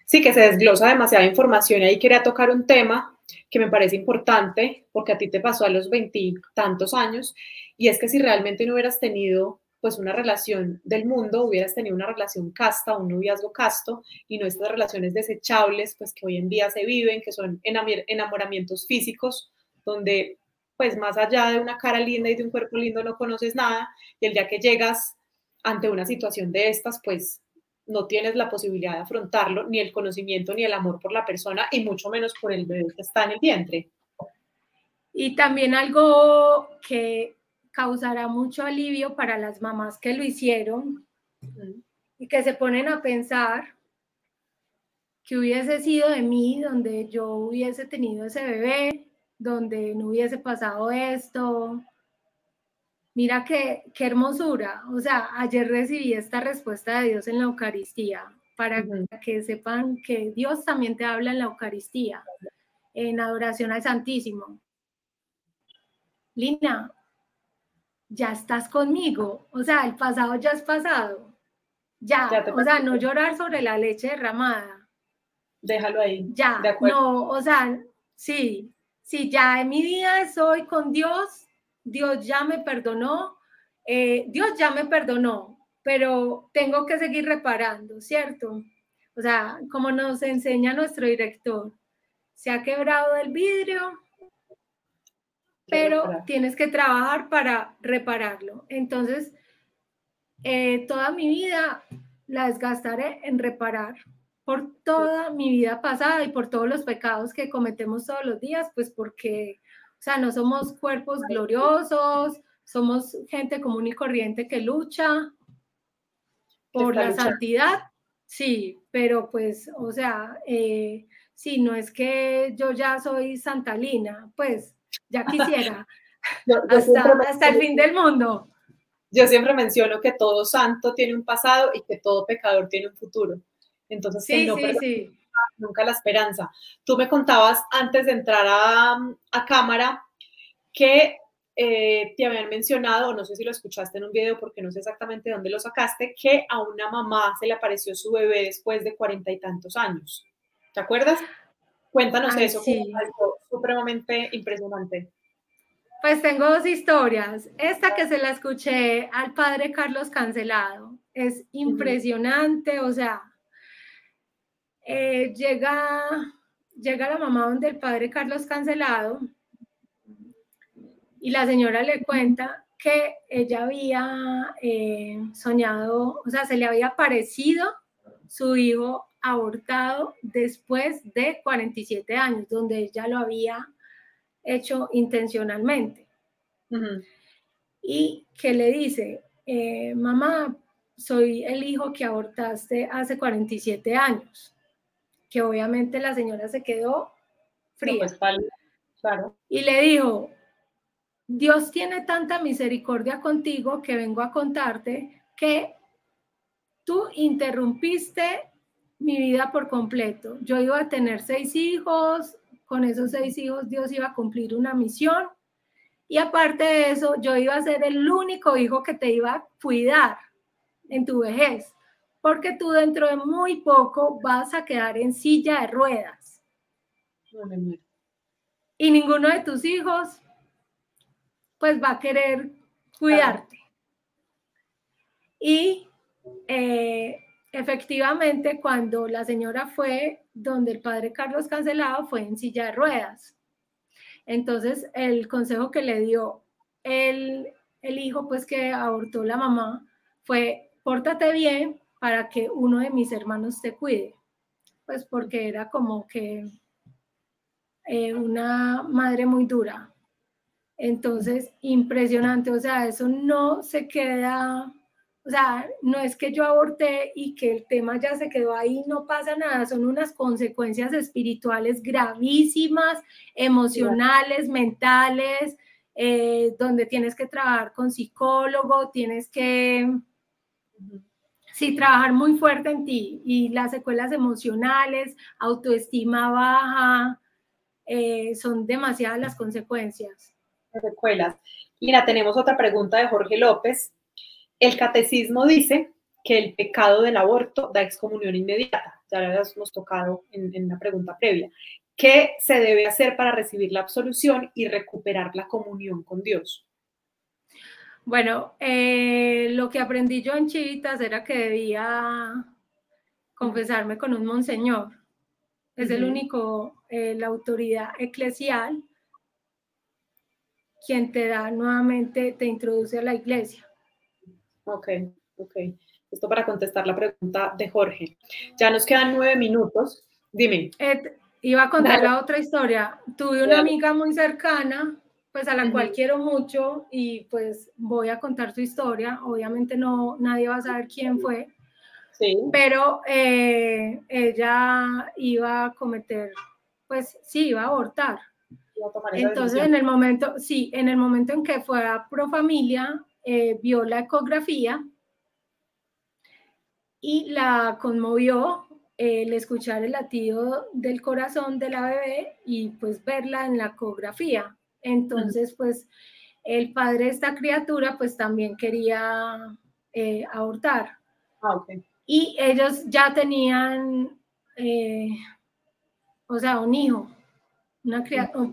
Sí, que se desglosa demasiada información y ahí quería tocar un tema que me parece importante porque a ti te pasó a los veintitantos años y es que si realmente no hubieras tenido pues una relación del mundo, hubieras tenido una relación casta, un noviazgo casto y no estas relaciones desechables pues que hoy en día se viven, que son enamoramientos físicos donde pues más allá de una cara linda y de un cuerpo lindo no conoces nada y el día que llegas ante una situación de estas, pues no tienes la posibilidad de afrontarlo, ni el conocimiento, ni el amor por la persona, y mucho menos por el bebé que está en el vientre. Y también algo que causará mucho alivio para las mamás que lo hicieron y que se ponen a pensar que hubiese sido de mí donde yo hubiese tenido ese bebé, donde no hubiese pasado esto. Mira qué, qué hermosura. O sea, ayer recibí esta respuesta de Dios en la Eucaristía para que sepan que Dios también te habla en la Eucaristía, en adoración al Santísimo. Lina, ya estás conmigo. O sea, el pasado ya es pasado. Ya, o sea, no llorar sobre la leche derramada. Déjalo ahí. Ya, no, o sea, sí, si ya en mi vida estoy con Dios, Dios ya me perdonó, eh, Dios ya me perdonó, pero tengo que seguir reparando, ¿cierto? O sea, como nos enseña nuestro director, se ha quebrado el vidrio, pero tienes que trabajar para repararlo. Entonces, eh, toda mi vida la desgastaré en reparar por toda mi vida pasada y por todos los pecados que cometemos todos los días, pues porque, sea, no somos cuerpos gloriosos, somos gente común y corriente que lucha por la santidad, sí, pero pues, o sea, eh, sí, no es que yo ya soy santalina, pues ya [laughs] quisiera, hasta, hasta el fin del mundo. Yo siempre menciono que todo santo tiene un pasado y que todo pecador tiene un futuro. Entonces, sí, no sí, nunca la esperanza. Tú me contabas antes de entrar a, cámara que eh, te habían mencionado, no sé si lo escuchaste en un video porque no sé exactamente dónde lo sacaste, que a una mamá se le apareció su bebé después de cuarenta y tantos años. ¿Te acuerdas? Cuéntanos eso, sí. algo supremamente impresionante. Pues tengo dos historias. Esta que se la escuché al padre Carlos Cancelado. Es impresionante, o sea, eh, llega, llega la mamá donde el padre Carlos Cancelado y la señora le cuenta que ella había eh, soñado, o sea, se le había aparecido su hijo abortado después de 47 años, donde ella lo había hecho intencionalmente. Y que le dice, eh, mamá, soy el hijo que abortaste hace 47 años que obviamente la señora se quedó fría. Pues, claro. Y le dijo, Dios tiene tanta misericordia contigo que vengo a contarte que tú interrumpiste mi vida por completo. Yo iba a tener seis hijos, con esos seis hijos Dios iba a cumplir una misión y aparte de eso yo iba a ser el único hijo que te iba a cuidar en tu vejez, porque tú dentro de muy poco vas a quedar en silla de ruedas. Y ninguno de tus hijos pues va a querer cuidarte. Y eh, efectivamente, cuando la señora fue donde el padre Carlos Cancelado, fue en silla de ruedas. Entonces, el consejo que le dio el, el hijo, pues que abortó la mamá, fue, pórtate bien para que uno de mis hermanos te cuide. Pues porque era como que eh, una madre muy dura. Entonces, impresionante, o sea, eso no se queda o sea, no es que yo aborté y que el tema ya se quedó ahí, no pasa nada, son unas consecuencias espirituales gravísimas, emocionales, mentales, eh, donde tienes que trabajar con psicólogo, tienes que, sí, trabajar muy fuerte en ti y las secuelas emocionales, autoestima baja, eh, son demasiadas las consecuencias. Secuelas. Mira, tenemos otra pregunta de Jorge López el catecismo dice que el pecado del aborto da excomunión inmediata. Ya lo hemos tocado en, la pregunta previa. ¿Qué se debe hacer para recibir la absolución y recuperar la comunión con Dios? Bueno, eh, lo que aprendí yo en Chivitas era que debía confesarme con un monseñor. Es el único, eh, la autoridad eclesial, quien te da nuevamente, te introduce a la iglesia. Ok, ok. Esto para contestar la pregunta de Jorge. Ya nos quedan nueve minutos. Dime. iba a contar la otra historia. Tuve una amiga muy cercana, pues a la cual quiero mucho y pues voy a contar su historia. Obviamente no, nadie va a saber quién fue. Sí. Pero eh, ella iba a cometer, pues sí, iba a abortar. Entonces, en el momento, sí, en el momento en que fue a Profamilia, eh, vio la ecografía y la conmovió el escuchar el latido del corazón de la bebé y pues verla en la ecografía. Entonces, pues el padre de esta criatura pues también quería eh, abortar. Ah, y ellos ya tenían, eh, o sea, un hijo, una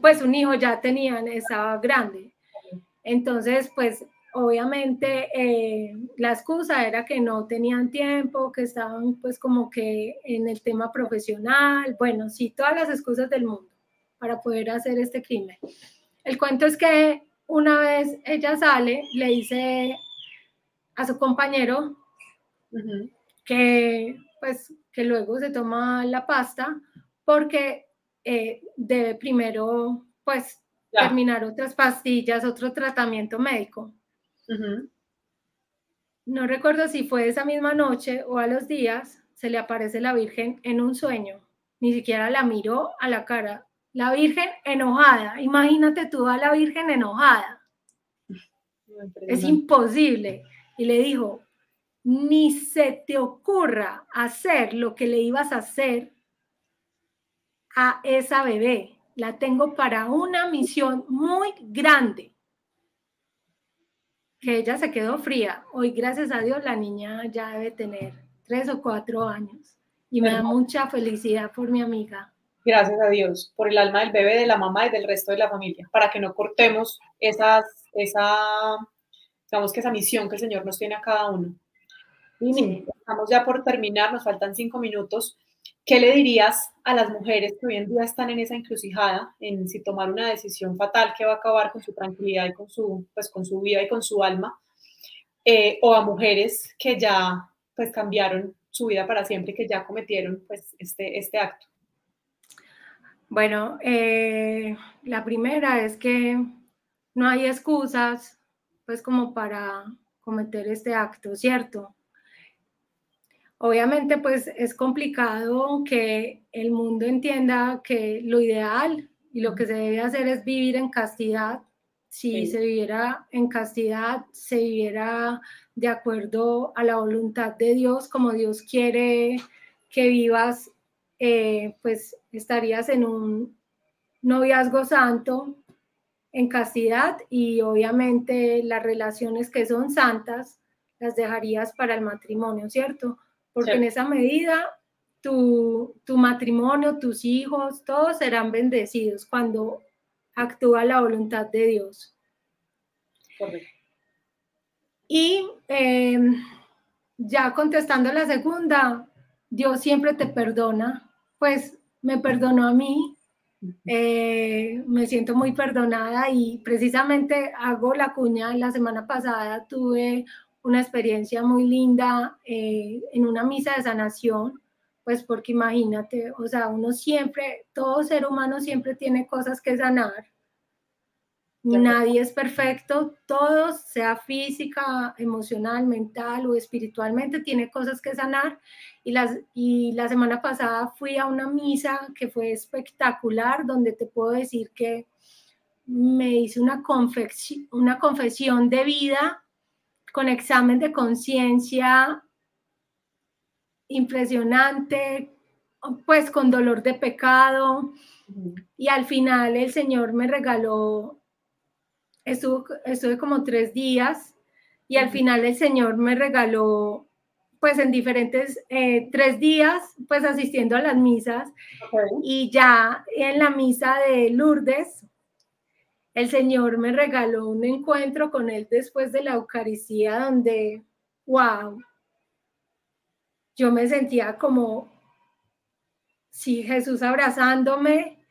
pues un hijo ya tenían, estaba grande. Entonces, pues obviamente eh, la excusa era que no tenían tiempo, que estaban pues como que en el tema profesional, bueno, sí, todas las excusas del mundo para poder hacer este crimen. El cuento es que una vez ella sale, le dice a su compañero que pues que luego se toma la pasta porque eh, debe primero pues terminar otras pastillas, otro tratamiento médico. No recuerdo si fue esa misma noche o a los días, se le aparece la Virgen en un sueño. Ni siquiera la miró a la cara. La Virgen enojada. Imagínate tú a la Virgen enojada. es imposible. Y le dijo, ni se te ocurra hacer lo que le ibas a hacer a esa bebé. La tengo para una misión muy grande que ella se quedó fría. Hoy, gracias a Dios, la niña ya debe tener tres o cuatro años y me da mucha felicidad por mi amiga. Gracias a Dios, por el alma del bebé, de la mamá y del resto de la familia, para que no cortemos esas, esa, digamos que esa misión que el Señor nos tiene a cada uno. Y estamos ya por terminar, nos faltan cinco minutos. ¿Qué le dirías a las mujeres que hoy en día están en esa encrucijada, en si tomar una decisión fatal que va a acabar con su tranquilidad y con su, pues, con su vida y con su alma? Eh, o a mujeres que ya pues cambiaron su vida para siempre, que ya cometieron pues este, este acto. Bueno, eh, la primera es que no hay excusas pues como para cometer este acto, ¿cierto? Obviamente, pues es complicado que el mundo entienda que lo ideal y lo que se debe hacer es vivir en castidad. Si se viviera en castidad, se viviera de acuerdo a la voluntad de Dios, como Dios quiere que vivas, eh, pues estarías en un, noviazgo santo en castidad y obviamente las relaciones que son santas las dejarías para el matrimonio, ¿cierto? Porque en esa medida tu, tu, matrimonio, tus hijos, todos serán bendecidos cuando actúa la voluntad de Dios. Correcto. Y em, ya contestando la segunda, Dios siempre te perdona, pues me perdonó a mí, eh, me siento muy perdonada y precisamente hago la cuña, la semana pasada tuve una experiencia muy linda eh, en una misa de sanación, pues porque imagínate, o sea, uno siempre, todo ser humano siempre tiene cosas que sanar Nadie es perfecto, todos, sea física, emocional, mental o espiritualmente, tiene cosas que sanar. Y, las, y la semana pasada fui a una misa que fue espectacular, donde te puedo decir que me hice una, confesión, una confesión de vida con examen de conciencia impresionante, pues con dolor de pecado. Y al final el Señor me regaló estuve, como tres días y al final el Señor me regaló, pues en diferentes, eh, tres días, pues asistiendo a las misas. Y ya en la misa de Lourdes, el Señor me regaló un encuentro con Él después de la Eucaristía donde, wow, yo me sentía como, sí, Jesús abrazándome,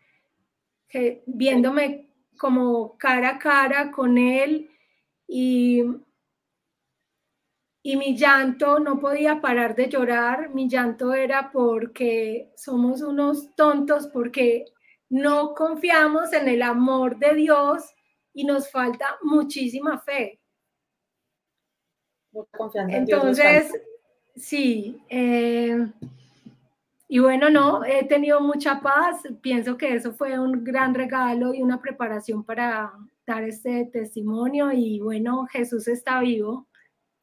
viéndome como cara a cara con él y, y mi llanto no podía parar de llorar, mi llanto era porque somos unos tontos, porque no confiamos en el amor de Dios y nos falta muchísima fe. Entonces, sí, eh, y bueno, no, he tenido mucha paz. Pienso que eso fue un gran regalo y una preparación para dar este testimonio. Y bueno, Jesús está vivo.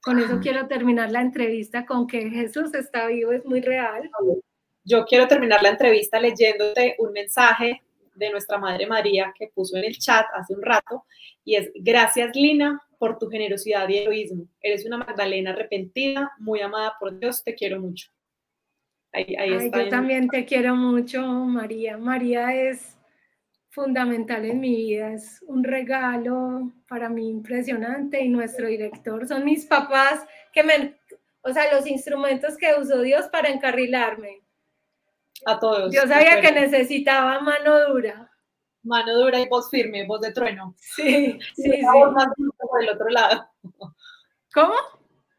Con eso quiero terminar la entrevista con que Jesús está vivo, es muy real. Yo quiero terminar la entrevista leyéndote un mensaje de nuestra Madre María que puso en el chat hace un rato y es gracias Lina por tu generosidad y heroísmo. Eres una Magdalena arrepentida, muy amada por Dios, te quiero mucho yo también te quiero mucho, María. María es fundamental en mi vida, es un regalo para mí impresionante y nuestro director son mis papás que me, o sea, los instrumentos que usó Dios para encarrilarme. A todos. Yo sabía que necesitaba mano dura. Mano dura y voz firme, voz de trueno. Sí, [laughs] sí, y una voz más dulce por el otro lado. ¿Cómo?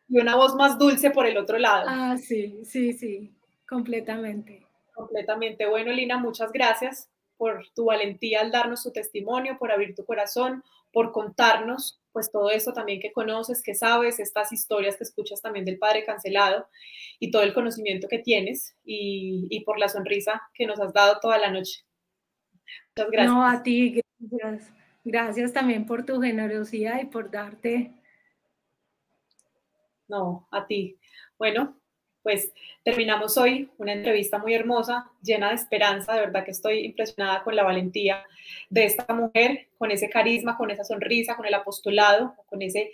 Y una voz más dulce por el otro lado. Ah, sí, sí, sí. Completamente. Completamente. Bueno, Lina, muchas gracias por tu valentía al darnos tu testimonio, por abrir tu corazón, por contarnos pues todo eso también que conoces, que sabes, estas historias que escuchas también del Padre cancelado y todo el conocimiento que tienes y, y por la sonrisa que nos has dado toda la noche. Muchas gracias. No, a ti, gracias. Gracias también por tu generosidad y por darte. No, a ti. Bueno, pues terminamos hoy una entrevista muy hermosa, llena de esperanza, de verdad que estoy impresionada con la valentía de esta mujer, con ese carisma, con esa sonrisa, con el apostolado, con ese,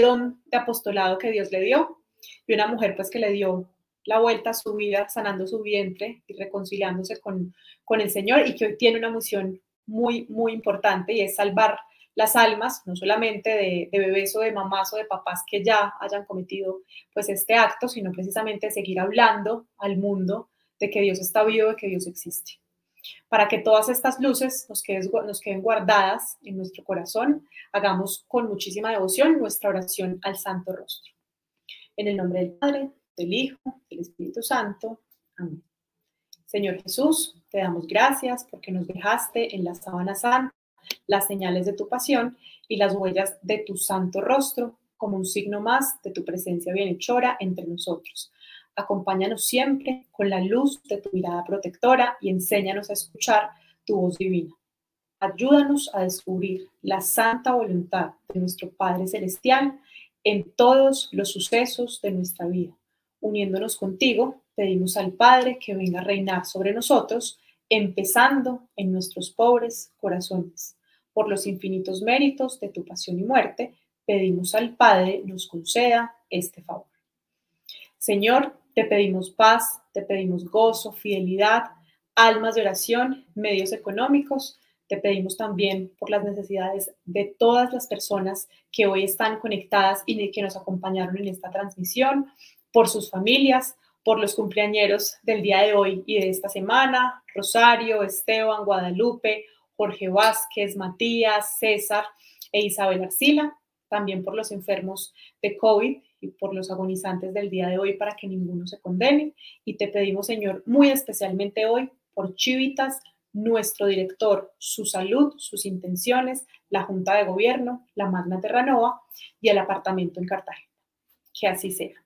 don de apostolado que Dios le dio, y una mujer pues que le dio la vuelta a su vida, sanando su vientre y reconciliándose con, con el Señor y que hoy tiene una misión muy, muy importante y es salvar las almas, no solamente de, bebés o de mamás o de papás que ya hayan cometido pues este acto, sino precisamente seguir hablando al mundo de que Dios está vivo, de que Dios existe. Para que todas estas luces nos queden, nos queden guardadas en nuestro corazón, hagamos con muchísima devoción nuestra oración al Santo Rostro. En el nombre del Padre, del Hijo, del Espíritu Santo. Amén. Señor Jesús, te damos gracias porque nos dejaste en la sábana santa las señales de tu pasión y las huellas de tu santo rostro como un signo más de tu presencia bienhechora entre nosotros. Acompáñanos siempre con la luz de tu mirada protectora y enséñanos a escuchar tu voz divina. Ayúdanos a descubrir la santa voluntad de nuestro Padre Celestial en todos los sucesos de nuestra vida. Uniéndonos contigo, pedimos al Padre que venga a reinar sobre nosotros empezando en nuestros pobres corazones. Por los infinitos méritos de tu pasión y muerte, pedimos al Padre nos conceda este favor. Señor, te pedimos paz, te pedimos gozo, fidelidad, almas de oración, medios económicos. Te pedimos también por las necesidades de todas las personas que hoy están conectadas y que nos acompañaron en esta transmisión, por sus familias, por los cumpleañeros del día de hoy y de esta semana, Rosario, Esteban, Guadalupe, Jorge Vázquez, Matías, César e Isabel Arcila, también por los enfermos de COVID y por los agonizantes del día de hoy para que ninguno se condene. Y te pedimos, Señor, muy especialmente hoy por Chivitas, nuestro director, su salud, sus intenciones, la Junta de Gobierno, la Magna Terranova y el apartamento en Cartagena. Que así sea.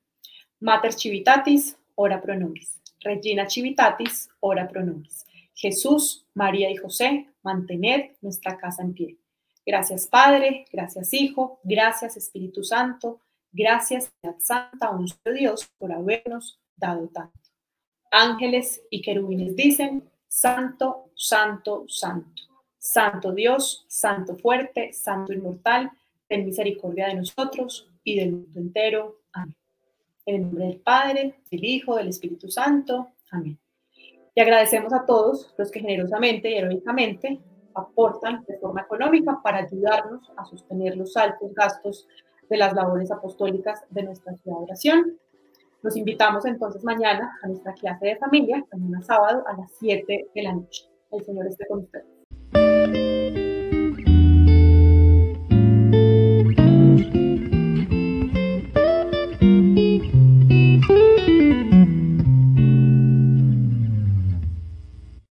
Mater Chivitatis, ora pro nobis. Regina Chivitatis, ora pro nobis. Jesús, María y José, mantened nuestra casa en pie. Gracias Padre, gracias Hijo, gracias Espíritu Santo, gracias Santa, un Dios, por habernos dado tanto. Ángeles y querubines dicen, Santo, Santo, Santo. Santo Dios, Santo fuerte, Santo inmortal, ten misericordia de nosotros y del mundo entero. Amén. En el nombre del Padre, del Hijo, del Espíritu Santo. Amén. Y agradecemos a todos los que generosamente y heroicamente aportan de forma económica para ayudarnos a sostener los altos gastos de las labores apostólicas de nuestra ciudad oración. Los invitamos entonces mañana a nuestra clase de familia, mañana sábado a las 7 de la noche. El Señor esté con ustedes.